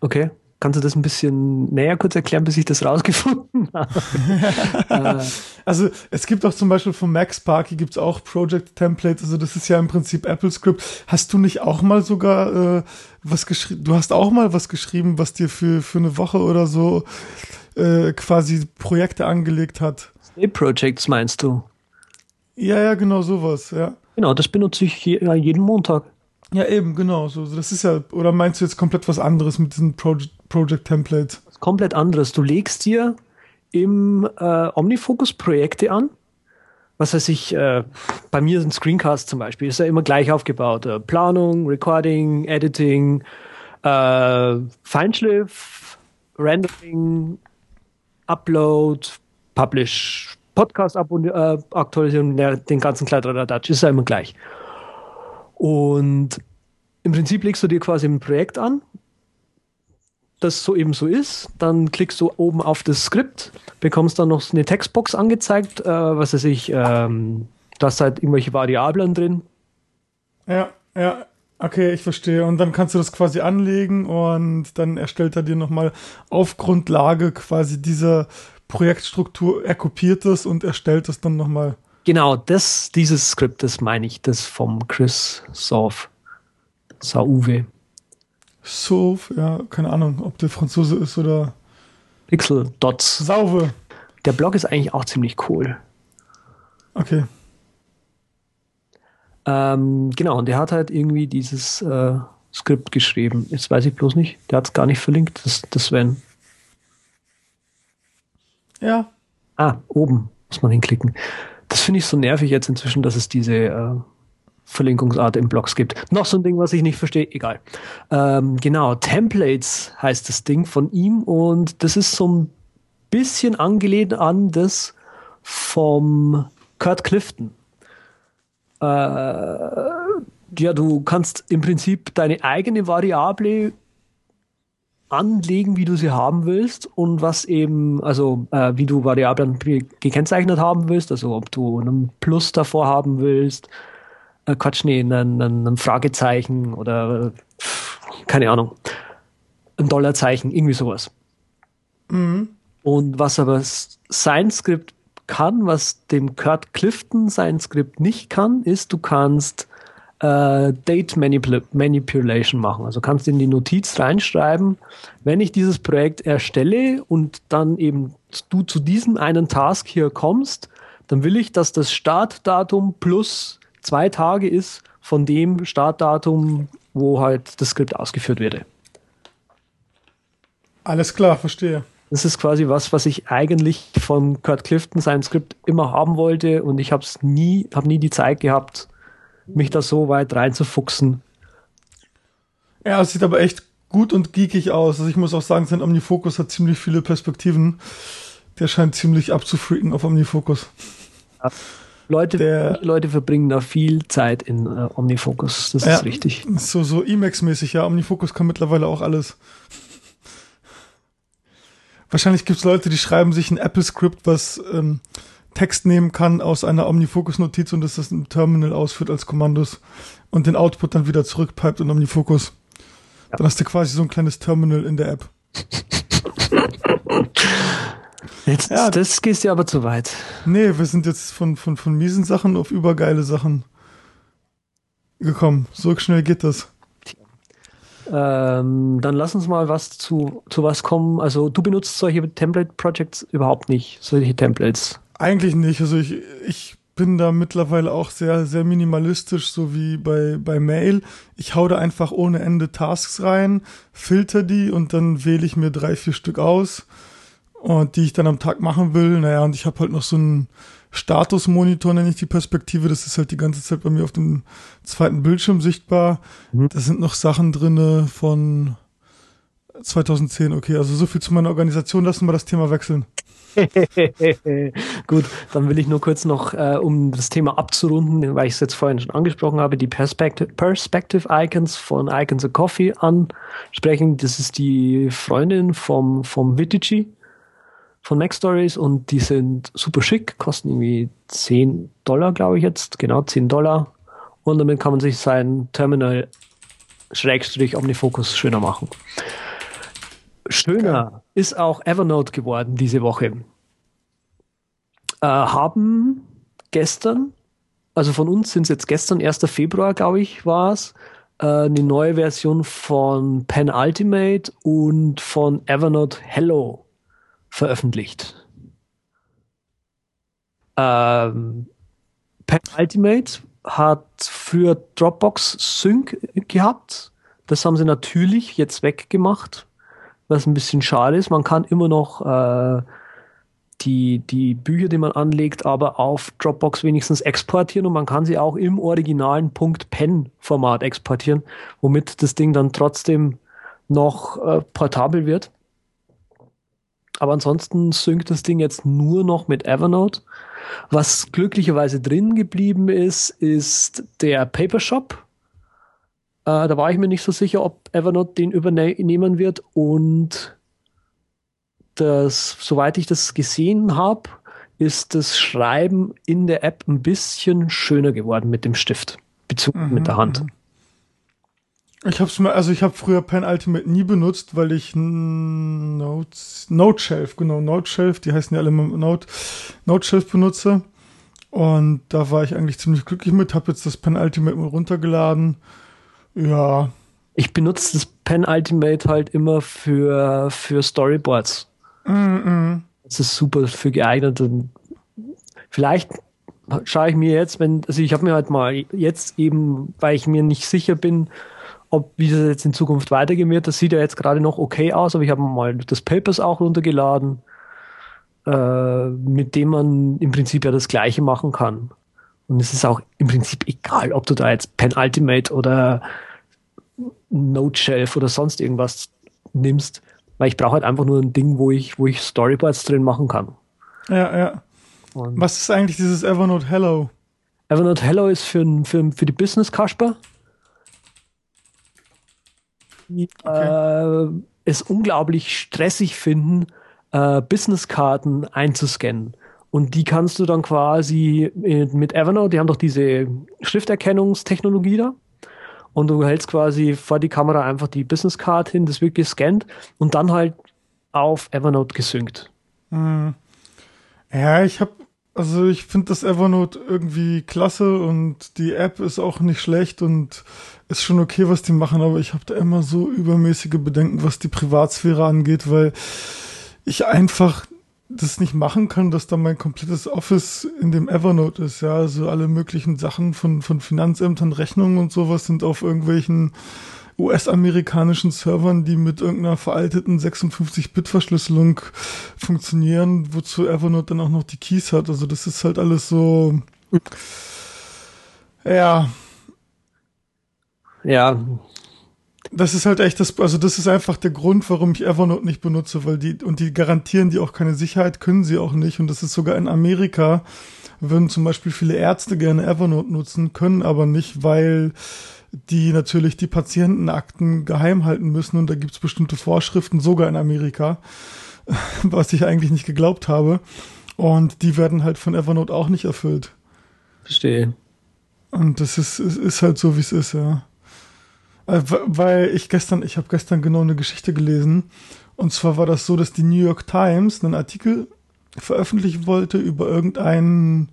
Okay. Kannst du das ein bisschen näher kurz erklären, bis ich das rausgefunden (laughs) habe? (laughs) Also es gibt auch zum Beispiel von Max Sparky gibt es auch Project Templates, also das ist ja im Prinzip Apple Script. Hast du nicht auch mal sogar äh, was geschrieben? Du hast auch mal was geschrieben, was dir für, für eine Woche oder so äh, quasi Projekte angelegt hat. Snape Projects meinst du? Ja, ja, genau sowas, ja. Genau, das benutze ich je, jeden Montag. Ja, eben, genau. So, das ist ja, oder meinst du jetzt komplett was anderes mit diesen Project, Project Templates? Komplett anderes. Du legst dir im äh, Omnifocus Projekte an. Was weiß ich, äh, bei mir sind Screencasts zum Beispiel, ist ja immer gleich aufgebaut. Äh, Planung, Recording, Editing, äh, Feinschliff, Rendering, Upload, Publish, Podcast äh, den ganzen Kleiderer-Dutch, ist ja immer gleich. Und im Prinzip legst du dir quasi ein Projekt an, das so eben so ist. Dann klickst du oben auf das Skript, bekommst dann noch eine Textbox angezeigt, äh, was weiß ich, ähm, da hast halt irgendwelche Variablen drin. Ja, ja, okay, ich verstehe. Und dann kannst du das quasi anlegen und dann erstellt er dir nochmal auf Grundlage quasi dieser Projektstruktur, er kopiert es und erstellt es dann nochmal. Genau, das, dieses Skript, das meine ich, das vom Chris Sauve. Sauve. Sauve, ja, keine Ahnung, ob der Franzose ist oder. Pixel Dots. Sauve. Der Blog ist eigentlich auch ziemlich cool. Okay. Ähm, genau, und der hat halt irgendwie dieses äh, Skript geschrieben. Jetzt weiß ich bloß nicht. Der hat es gar nicht verlinkt, das, das Sven. Ja. Ah, oben muss man hinklicken. Das finde ich so nervig jetzt inzwischen, dass es diese äh, Verlinkungsart im Blogs gibt. Noch so ein Ding, was ich nicht verstehe, egal. Ähm, genau, Templates heißt das Ding von ihm und das ist so ein bisschen angelehnt an das vom Kurt Clifton. Äh, ja, du kannst im Prinzip deine eigene Variable anlegen, wie du sie haben willst und was eben, also äh, wie du Variablen gekennzeichnet haben willst, also ob du einen Plus davor haben willst, äh, Quatsch, nee, ein, ein, Fragezeichen oder keine Ahnung, ein Dollarzeichen, irgendwie sowas. Mhm. Und was aber sein Skript kann, was dem Kurt Clifton sein Skript nicht kann, ist, du kannst äh, Date Manipul Manipulation machen. Also kannst in die Notiz reinschreiben, wenn ich dieses Projekt erstelle und dann eben du zu diesem einen Task hier kommst, dann will ich, dass das Startdatum plus zwei Tage ist von dem Startdatum, wo halt das Skript ausgeführt werde. Alles klar, verstehe. Das ist quasi was, was ich eigentlich von Kurt Clifton sein Skript immer haben wollte und ich habe es nie, habe nie die Zeit gehabt, mich da so weit reinzufuchsen. Ja, es sieht aber echt gut und geekig aus. Also ich muss auch sagen, sein Omnifocus hat ziemlich viele Perspektiven. Der scheint ziemlich abzufreaken auf Omnifocus. Ja. Leute, der, Leute verbringen da viel Zeit in äh, Omnifocus, das ja, ist richtig. So, so Emacs-mäßig, ja. Omnifocus kann mittlerweile auch alles. Wahrscheinlich gibt es Leute, die schreiben sich ein Apple-Script, was ähm, Text nehmen kann aus einer Omnifocus-Notiz und das das im Terminal ausführt als Kommandos und den Output dann wieder zurückpipet in Omnifocus. Ja. Dann hast du quasi so ein kleines Terminal in der App. Jetzt, ja, das gehst du aber zu weit. Nee, wir sind jetzt von, von, von miesen Sachen auf übergeile Sachen gekommen. So schnell geht das. Ähm, dann lass uns mal was zu, zu was kommen. Also du benutzt solche Template-Projects überhaupt nicht, solche Templates. Eigentlich nicht. Also ich, ich bin da mittlerweile auch sehr, sehr minimalistisch, so wie bei, bei Mail. Ich hau da einfach ohne Ende Tasks rein, filter die und dann wähle ich mir drei, vier Stück aus, und die ich dann am Tag machen will. Naja, und ich habe halt noch so einen Statusmonitor, nenne ich die Perspektive. Das ist halt die ganze Zeit bei mir auf dem zweiten Bildschirm sichtbar. Mhm. Da sind noch Sachen drinne von 2010. Okay, also so viel zu meiner Organisation. Lassen wir das Thema wechseln. (laughs) Gut, dann will ich nur kurz noch, äh, um das Thema abzurunden, weil ich es jetzt vorhin schon angesprochen habe, die Perspective, Perspective Icons von Icons of Coffee ansprechen. Das ist die Freundin vom, vom Vitici von Mac Stories und die sind super schick, kosten irgendwie 10 Dollar, glaube ich jetzt, genau 10 Dollar. Und damit kann man sich sein Terminal Schrägstrich Omnifocus schöner machen. Schöner okay. ist auch Evernote geworden diese Woche. Äh, haben gestern, also von uns sind es jetzt gestern, 1. Februar, glaube ich, war es, äh, eine neue Version von Pen Ultimate und von Evernote Hello veröffentlicht. Ähm, Pen Ultimate hat früher Dropbox Sync gehabt. Das haben sie natürlich jetzt weggemacht was ein bisschen schade ist. Man kann immer noch äh, die, die Bücher, die man anlegt, aber auf Dropbox wenigstens exportieren und man kann sie auch im originalen .pen-Format exportieren, womit das Ding dann trotzdem noch äh, portabel wird. Aber ansonsten synkt das Ding jetzt nur noch mit Evernote. Was glücklicherweise drin geblieben ist, ist der Papershop. Äh, da war ich mir nicht so sicher, ob Evernote den übernehmen wird. Und das, soweit ich das gesehen habe, ist das Schreiben in der App ein bisschen schöner geworden mit dem Stift, beziehungsweise mhm, mit der Hand. Mhm. Ich hab's mal, also ich habe früher Pen Ultimate nie benutzt, weil ich Notes, Note Shelf, genau, Note Shelf, die heißen ja alle Note, Note Shelf benutze. Und da war ich eigentlich ziemlich glücklich mit, habe jetzt das Pen Ultimate mal runtergeladen ja. Ich benutze das Pen Ultimate halt immer für, für Storyboards. Mm -mm. Das ist super für geeignet. Und vielleicht schaue ich mir jetzt, wenn, also ich habe mir halt mal jetzt eben, weil ich mir nicht sicher bin, ob wie das jetzt in Zukunft weitergehen wird. Das sieht ja jetzt gerade noch okay aus, aber ich habe mal das Papers auch runtergeladen, äh, mit dem man im Prinzip ja das Gleiche machen kann. Und es ist auch im Prinzip egal, ob du da jetzt Pen Ultimate oder Note Shelf oder sonst irgendwas nimmst, weil ich brauche halt einfach nur ein Ding, wo ich, wo ich Storyboards drin machen kann. Ja, ja. Und Was ist eigentlich dieses Evernote Hello? Evernote Hello ist für, für, für die Business Kasper. Okay. äh, es unglaublich stressig finden, äh, Businesskarten einzuscannen. Und die kannst du dann quasi mit Evernote, die haben doch diese Schrifterkennungstechnologie da. Und du hältst quasi vor die Kamera einfach die Business Card hin, das wird gescannt und dann halt auf Evernote gesynkt. Hm. Ja, ich habe, also ich finde das Evernote irgendwie klasse und die App ist auch nicht schlecht und ist schon okay, was die machen, aber ich habe da immer so übermäßige Bedenken, was die Privatsphäre angeht, weil ich einfach das nicht machen kann, dass da mein komplettes Office in dem Evernote ist, ja, also alle möglichen Sachen von, von Finanzämtern, Rechnungen und sowas sind auf irgendwelchen US-amerikanischen Servern, die mit irgendeiner veralteten 56-Bit-Verschlüsselung funktionieren, wozu Evernote dann auch noch die Keys hat. Also das ist halt alles so, ja. Ja, das ist halt echt das, also das ist einfach der Grund, warum ich Evernote nicht benutze, weil die, und die garantieren die auch keine Sicherheit, können sie auch nicht. Und das ist sogar in Amerika, würden zum Beispiel viele Ärzte gerne Evernote nutzen, können aber nicht, weil die natürlich die Patientenakten geheim halten müssen und da gibt's bestimmte Vorschriften, sogar in Amerika, (laughs) was ich eigentlich nicht geglaubt habe. Und die werden halt von Evernote auch nicht erfüllt. Verstehe. Und das ist, ist halt so, wie es ist, ja. Äh, weil ich gestern, ich habe gestern genau eine Geschichte gelesen. Und zwar war das so, dass die New York Times einen Artikel veröffentlichen wollte über irgendeinen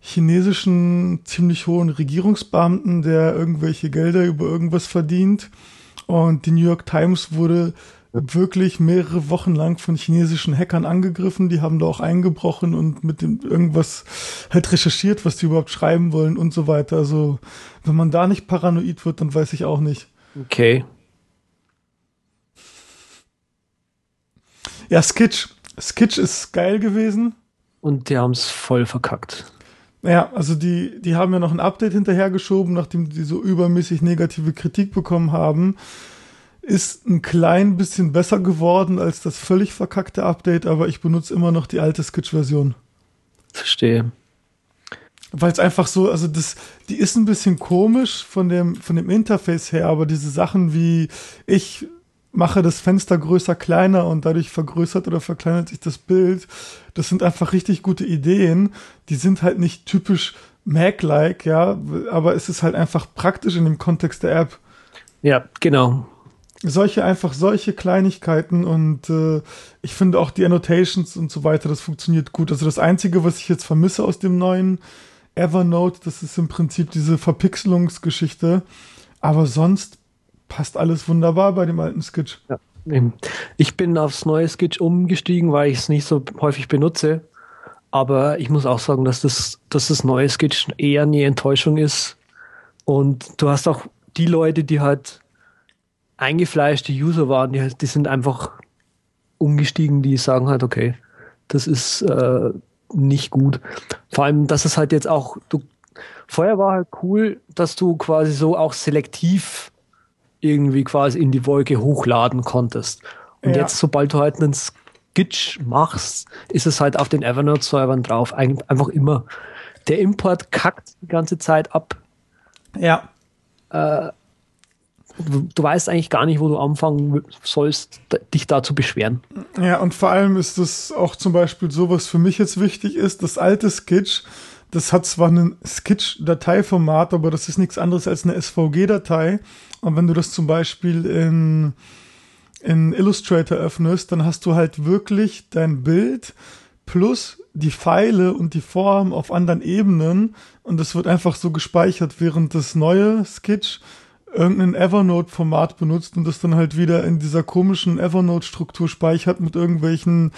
chinesischen ziemlich hohen Regierungsbeamten, der irgendwelche Gelder über irgendwas verdient. Und die New York Times wurde wirklich mehrere Wochen lang von chinesischen Hackern angegriffen. Die haben da auch eingebrochen und mit dem irgendwas halt recherchiert, was die überhaupt schreiben wollen und so weiter. Also wenn man da nicht paranoid wird, dann weiß ich auch nicht. Okay. Ja, Skitch. Skitch ist geil gewesen. Und die haben es voll verkackt. Ja, also die, die haben ja noch ein Update hinterhergeschoben, nachdem die so übermäßig negative Kritik bekommen haben ist ein klein bisschen besser geworden als das völlig verkackte Update, aber ich benutze immer noch die alte Skitch-Version. Verstehe. Weil es einfach so, also das, die ist ein bisschen komisch von dem, von dem Interface her, aber diese Sachen wie ich mache das Fenster größer, kleiner und dadurch vergrößert oder verkleinert sich das Bild. Das sind einfach richtig gute Ideen. Die sind halt nicht typisch Mac-like, ja, aber es ist halt einfach praktisch in dem Kontext der App. Ja, genau. Solche einfach solche Kleinigkeiten und äh, ich finde auch die Annotations und so weiter, das funktioniert gut. Also das Einzige, was ich jetzt vermisse aus dem neuen Evernote, das ist im Prinzip diese Verpixelungsgeschichte. Aber sonst passt alles wunderbar bei dem alten Sketch. Ja, ich bin aufs neue Sketch umgestiegen, weil ich es nicht so häufig benutze. Aber ich muss auch sagen, dass das, dass das neue Sketch eher eine Enttäuschung ist. Und du hast auch die Leute, die halt eingefleischte User waren, die, die sind einfach umgestiegen, die sagen halt, okay, das ist äh, nicht gut. Vor allem, dass es halt jetzt auch, du, vorher war halt cool, dass du quasi so auch selektiv irgendwie quasi in die Wolke hochladen konntest. Und ja. jetzt, sobald du halt einen Skitch machst, ist es halt auf den Evernote-Servern drauf. einfach immer. Der Import kackt die ganze Zeit ab. Ja. Äh, du, weißt eigentlich gar nicht, wo du anfangen sollst, dich da zu beschweren. Ja, und vor allem ist das auch zum Beispiel so, was für mich jetzt wichtig ist, das alte Skitch, das hat zwar ein Skitch-Dateiformat, aber das ist nichts anderes als eine SVG-Datei. Und wenn du das zum Beispiel in, in Illustrator öffnest, dann hast du halt wirklich dein Bild plus die Pfeile und die Form auf anderen Ebenen und das wird einfach so gespeichert, während das neue Sketch irgendein Evernote-Format benutzt und das dann halt wieder in dieser komischen Evernote-Struktur speichert mit irgendwelchen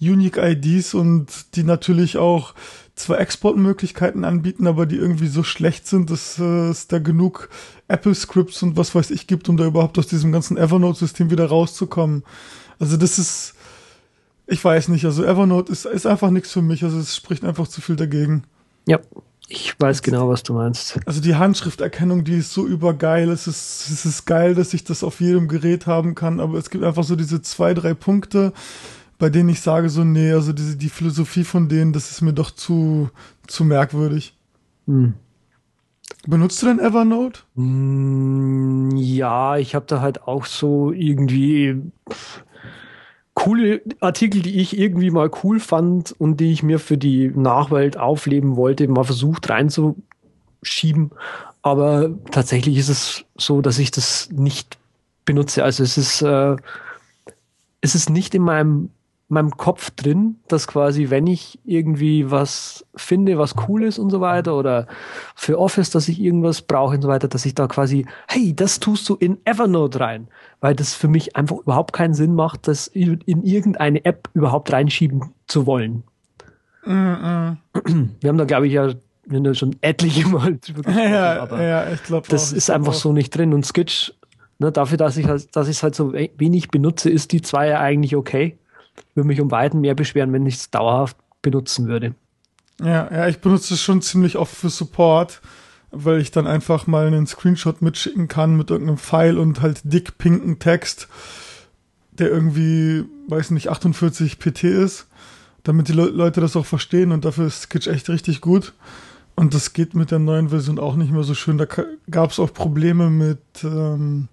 Unique IDs und die natürlich auch zwar Exportmöglichkeiten anbieten, aber die irgendwie so schlecht sind, dass äh, es da genug Apple Scripts und was weiß ich gibt, um da überhaupt aus diesem ganzen Evernote-System wieder rauszukommen. Also das ist, ich weiß nicht, also Evernote ist, ist einfach nichts für mich, also es spricht einfach zu viel dagegen. Ja, ich weiß genau, was du meinst. Also die Handschrifterkennung, die ist so übergeil. Es ist, es ist geil, dass ich das auf jedem Gerät haben kann, aber es gibt einfach so diese zwei, drei Punkte, bei denen ich sage so, nee, also diese, die Philosophie von denen, das ist mir doch zu, zu merkwürdig. Hm. Benutzt du denn Evernote? Hm, ja, ich habe da halt auch so irgendwie coole Artikel, die ich irgendwie mal cool fand und die ich mir für die Nachwelt aufleben wollte, mal versucht reinzuschieben. Aber tatsächlich ist es so, dass ich das nicht benutze. Also es ist, äh, es ist nicht in meinem meinem Kopf drin, dass quasi, wenn ich irgendwie was finde, was cool ist und so weiter, oder für Office, dass ich irgendwas brauche und so weiter, dass ich da quasi, hey, das tust du in Evernote rein, weil das für mich einfach überhaupt keinen Sinn macht, das in irgendeine App überhaupt reinschieben zu wollen. Mm -mm. Wir haben da, glaube ich, ja wir haben da schon etliche Mal drüber (laughs) gesprochen, ja, aber ja, ich glaube das auch, ist einfach auch. so nicht drin und Sketch, ne, dafür, dass ich halt, dass ich es halt so wenig benutze, ist die zwei ja eigentlich okay würde mich um Weiten mehr beschweren, wenn ich es dauerhaft benutzen würde. Ja, ja, ich benutze es schon ziemlich oft für Support, weil ich dann einfach mal einen Screenshot mitschicken kann mit irgendeinem Pfeil und halt dick pinken Text, der irgendwie, weiß nicht, 48 PT ist, damit die Le Leute das auch verstehen und dafür ist Sketch echt richtig gut. Und das geht mit der neuen Version auch nicht mehr so schön. Da gab es auch Probleme mit ähm,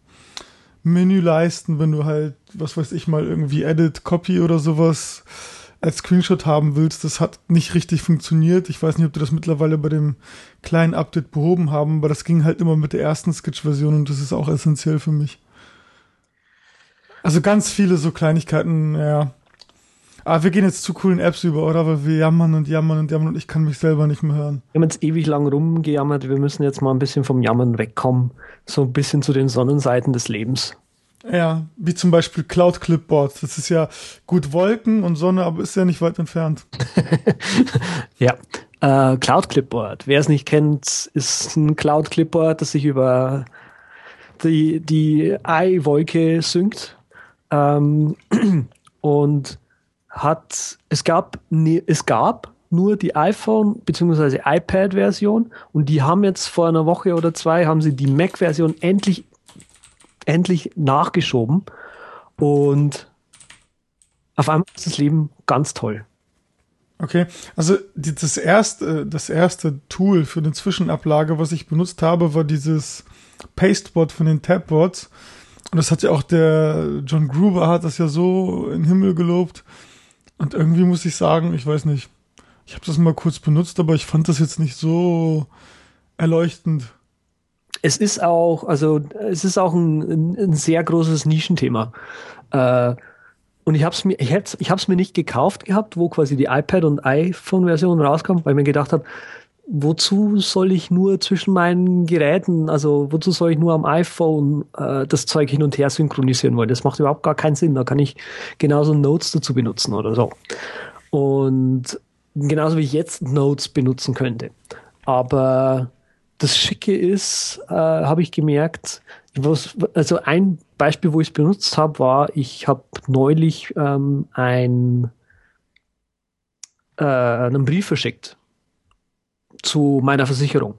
Menüleisten, wenn du halt, was weiß ich mal, irgendwie Edit, Copy oder sowas als Screenshot haben willst, das hat nicht richtig funktioniert. Ich weiß nicht, ob die das mittlerweile bei dem kleinen Update behoben haben, aber das ging halt immer mit der ersten Sketch-Version und das ist auch essentiell für mich. Also ganz viele so Kleinigkeiten, ja. Aber wir gehen jetzt zu coolen Apps über, oder? Weil wir jammern und jammern und jammern und ich kann mich selber nicht mehr hören. Wir haben jetzt ewig lang rumgejammert. Wir müssen jetzt mal ein bisschen vom Jammern wegkommen. So ein bisschen zu den Sonnenseiten des Lebens. Ja, wie zum Beispiel Cloud Clipboard. Das ist ja gut Wolken und Sonne, aber ist ja nicht weit entfernt. (laughs) ja, äh, Cloud Clipboard. Wer es nicht kennt, ist ein Cloud Clipboard, das sich über die, die Ei-Wolke synkt. Ähm, (clears throat) und hat, es gab, es gab nur die iPhone bzw. iPad-Version und die haben jetzt vor einer Woche oder zwei haben sie die Mac-Version endlich endlich nachgeschoben und auf einmal ist das Leben ganz toll. Okay, also die, das erste, das erste Tool für eine Zwischenablage, was ich benutzt habe, war dieses Pasteboard von den Tabboards. Und das hat ja auch der John Gruber hat das ja so in den Himmel gelobt. Und irgendwie muss ich sagen, ich weiß nicht, ich habe das mal kurz benutzt, aber ich fand das jetzt nicht so erleuchtend. Es ist auch, also es ist auch ein, ein sehr großes Nischenthema. Äh, und ich habe es mir, ich, hätt's, ich hab's mir nicht gekauft gehabt, wo quasi die iPad und iPhone-Version rauskam, weil ich mir gedacht habe, wozu soll ich nur zwischen meinen Geräten, also wozu soll ich nur am iPhone äh, das Zeug hin und her synchronisieren wollen? Das macht überhaupt gar keinen Sinn. Da kann ich genauso Notes dazu benutzen oder so. Und genauso wie ich jetzt Notes benutzen könnte. Aber das Schicke ist, äh, habe ich gemerkt, was, also ein Beispiel, wo ich es benutzt habe, war, ich habe neulich ähm, ein, äh, einen Brief verschickt zu meiner Versicherung.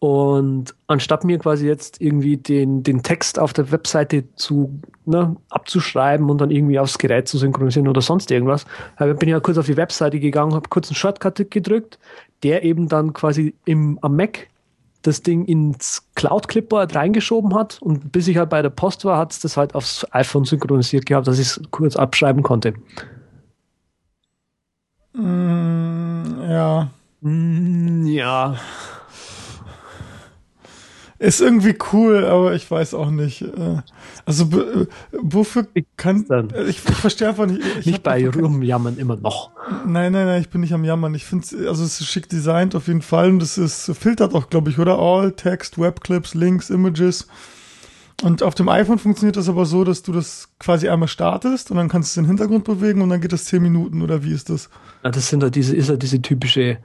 Und anstatt mir quasi jetzt irgendwie den, den Text auf der Webseite zu ne, abzuschreiben und dann irgendwie aufs Gerät zu synchronisieren oder sonst irgendwas, bin ich ja kurz auf die Webseite gegangen, habe kurz einen Shortcut gedrückt, der eben dann quasi im, am Mac das Ding ins Cloud Clipboard reingeschoben hat und bis ich halt bei der Post war, hat es das halt aufs iPhone synchronisiert gehabt, dass ich es kurz abschreiben konnte. Mm, ja. Mm, ja. Ist irgendwie cool, aber ich weiß auch nicht. Äh, also äh, wofür kann ich, ich verstehe einfach nicht. Ich nicht bei rumjammern immer noch. Nein, nein, nein, ich bin nicht am jammern. Ich finde also es ist schick designt auf jeden Fall und es ist filtert auch, glaube ich, oder All Text, Webclips, Links, Images. Und auf dem iPhone funktioniert das aber so, dass du das quasi einmal startest und dann kannst du den Hintergrund bewegen und dann geht das zehn Minuten oder wie ist das? Ja, das sind halt diese ist halt diese typische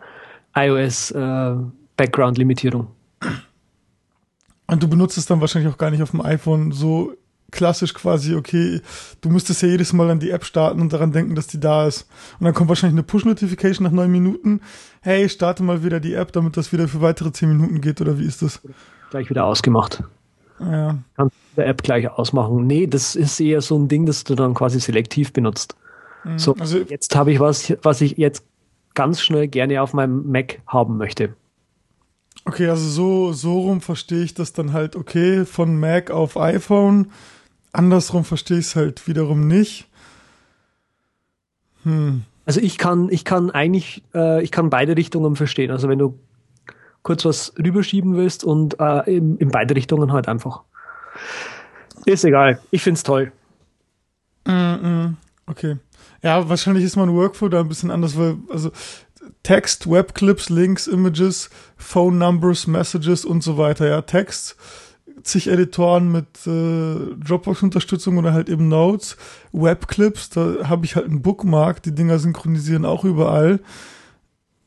iOS äh, Background Limitierung. Und du benutzt es dann wahrscheinlich auch gar nicht auf dem iPhone so klassisch quasi, okay, du müsstest ja jedes Mal an die App starten und daran denken, dass die da ist. Und dann kommt wahrscheinlich eine Push-Notification nach neun Minuten. Hey, starte mal wieder die App, damit das wieder für weitere zehn Minuten geht, oder wie ist das? Gleich wieder ausgemacht. Ja. Kannst du der App gleich ausmachen. Nee, das ist eher so ein Ding, das du dann quasi selektiv benutzt. Mhm. So, also, jetzt habe ich was, was ich jetzt ganz schnell gerne auf meinem Mac haben möchte. Okay, also so, so rum verstehe ich das dann halt, okay, von Mac auf iPhone. Andersrum verstehe ich es halt wiederum nicht. Hm. Also ich kann, ich kann eigentlich, äh, ich kann beide Richtungen verstehen. Also wenn du kurz was rüberschieben willst und äh, in, in beide Richtungen halt einfach. Ist egal. Ich find's toll. Mm -mm. Okay. Ja, wahrscheinlich ist mein Workflow da ein bisschen anders, weil, also Text, Webclips, Links, Images, Phone Numbers, Messages und so weiter. Ja, Text, zig Editoren mit äh, Dropbox-Unterstützung oder halt eben Notes. Webclips, da habe ich halt einen Bookmark, die Dinger synchronisieren auch überall.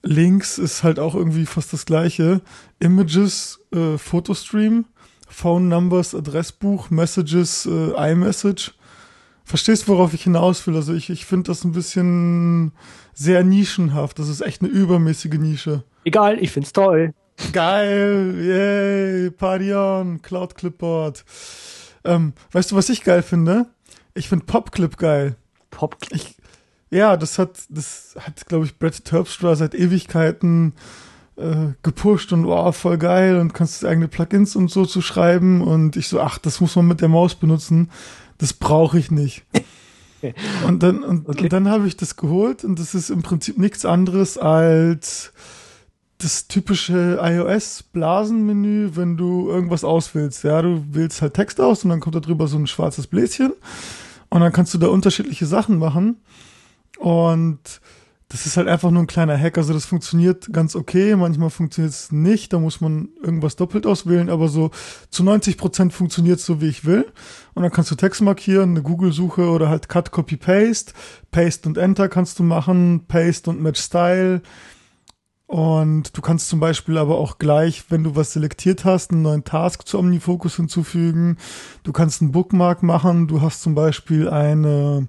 Links ist halt auch irgendwie fast das gleiche. Images, äh, Fotostream, Phone Numbers, Adressbuch, Messages, äh, iMessage. Verstehst, worauf ich hinaus will? Also ich, ich finde das ein bisschen sehr nischenhaft. Das ist echt eine übermäßige Nische. Egal, ich find's toll. Geil, yay, Party on, Cloud Clipboard. Ähm, weißt du, was ich geil finde? Ich finde Popclip geil. Popclip? Ja, das hat, das hat, glaube ich, Brett Terpstra seit Ewigkeiten äh, gepusht und oh, voll geil und kannst eigene Plugins und so zu schreiben und ich so, ach, das muss man mit der Maus benutzen das brauche ich nicht. (laughs) Und dann, und, okay. und dann habe ich das geholt und das ist im Prinzip nichts anderes als das typische iOS-Blasenmenü, wenn du irgendwas auswählst. Ja, du wählst halt Text aus und dann kommt da drüber so ein schwarzes Bläschen und dann kannst du da unterschiedliche Sachen machen. Und das ist halt einfach nur ein kleiner Hack. Also das funktioniert ganz okay. Manchmal funktioniert es nicht. Da muss man irgendwas doppelt auswählen. Aber so zu 90 Prozent funktioniert es so, wie ich will. Und dann kannst du Text markieren, eine Google-Suche oder halt Cut, Copy, Paste. Paste und Enter kannst du machen. Paste und Match Style. Und du kannst zum Beispiel aber auch gleich, wenn du was selektiert hast, einen neuen Task zu OmniFocus hinzufügen. Du kannst einen Bookmark machen. Du hast zum Beispiel eine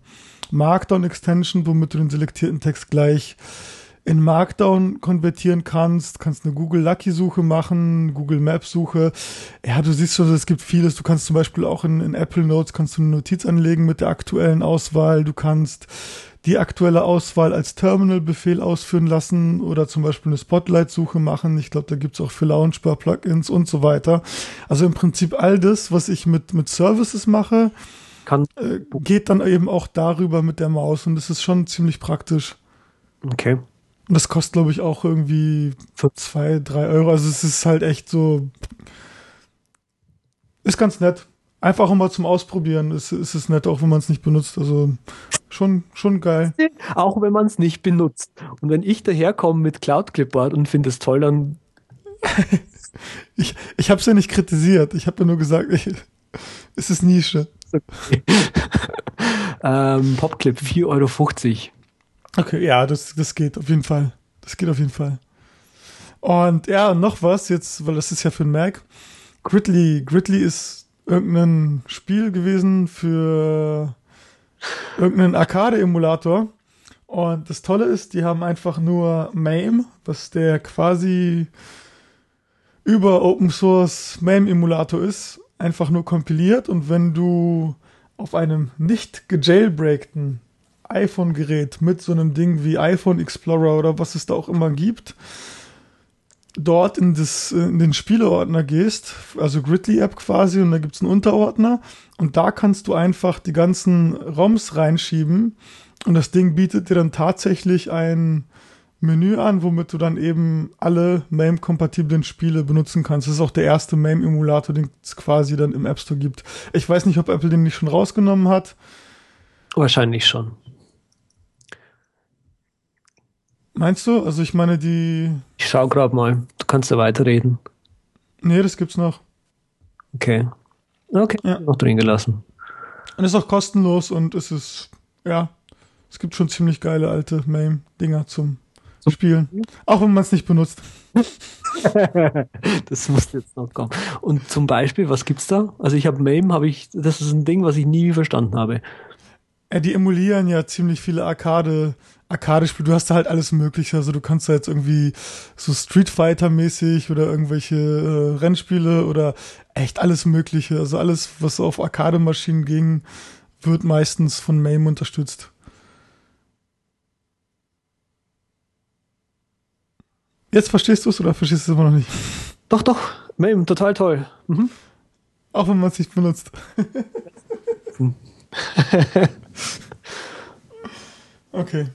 Markdown-Extension, womit du den selektierten Text gleich in Markdown konvertieren kannst, kannst eine Google Lucky Suche machen, Google Maps Suche. Ja, du siehst schon, es gibt vieles. Du kannst zum Beispiel auch in, in Apple Notes kannst du eine Notiz anlegen mit der aktuellen Auswahl. Du kannst die aktuelle Auswahl als Terminal-Befehl ausführen lassen oder zum Beispiel eine Spotlight-Suche machen. Ich glaube, da gibt's auch für Launchbar-Plugins und so weiter. Also im Prinzip all das, was ich mit, mit Services mache, Kann äh, geht dann eben auch darüber mit der Maus und das ist schon ziemlich praktisch. Okay. Und das kostet, glaube ich, auch irgendwie für zwei, drei Euro. Also es ist halt echt so. Ist ganz nett. Einfach mal zum Ausprobieren. Es ist, ist nett, auch wenn man es nicht benutzt. Also schon, schon geil. Auch wenn man es nicht benutzt. Und wenn ich daherkomme mit Cloud Clipboard und finde es toll, dann. (laughs) ich ich habe es ja nicht kritisiert. Ich habe ja nur gesagt, ich, (laughs) es ist Nische. (laughs) Ähm, Popclip, 4,50 Euro. Okay, ja, das, das geht auf jeden Fall. Das geht auf jeden Fall. Und ja, noch was jetzt, weil das ist ja für den Mac. Gridley. Gridley ist irgendein Spiel gewesen für irgendeinen Arcade-Emulator. Und das Tolle ist, die haben einfach nur MAME, was der quasi über Open Source MAME-Emulator ist, einfach nur kompiliert. Und wenn du auf einem nicht gejailbreakten iPhone-Gerät mit so einem Ding wie iPhone Explorer oder was es da auch immer gibt, dort in, das, in den Spieleordner gehst, also Gridley-App quasi, und da gibt's einen Unterordner und da kannst du einfach die ganzen ROMs reinschieben und das Ding bietet dir dann tatsächlich ein Menü an, womit du dann eben alle MAME-kompatiblen Spiele benutzen kannst. Das ist auch der erste MAME-Emulator, den es quasi dann im App Store gibt. Ich weiß nicht, ob Apple den nicht schon rausgenommen hat. Wahrscheinlich schon. Meinst du? Also ich meine die. Ich schau gerade mal. Du kannst ja weiterreden. Nee, das gibt's noch. Okay. Okay, ja. noch drin gelassen. Und ist auch kostenlos und es ist, ja, es gibt schon ziemlich geile alte MAME-Dinger zum Spielen. Auch wenn man es nicht benutzt. (laughs) das muss jetzt noch kommen. Und zum Beispiel, was gibt's da? Also ich habe MAME, habe ich, das ist ein Ding, was ich nie verstanden habe. Ja, die emulieren ja ziemlich viele Arcade Arcade-Spiel, du hast da halt alles mögliche. Also du kannst da jetzt irgendwie so Street Fighter-mäßig oder irgendwelche äh, Rennspiele oder echt alles mögliche. Also alles, was auf Arcade-Maschinen ging, wird meistens von MAME unterstützt. Jetzt verstehst du es oder verstehst du es immer noch nicht? Doch, doch. MAME, total toll. Mhm. Auch wenn man es nicht benutzt. (laughs) okay.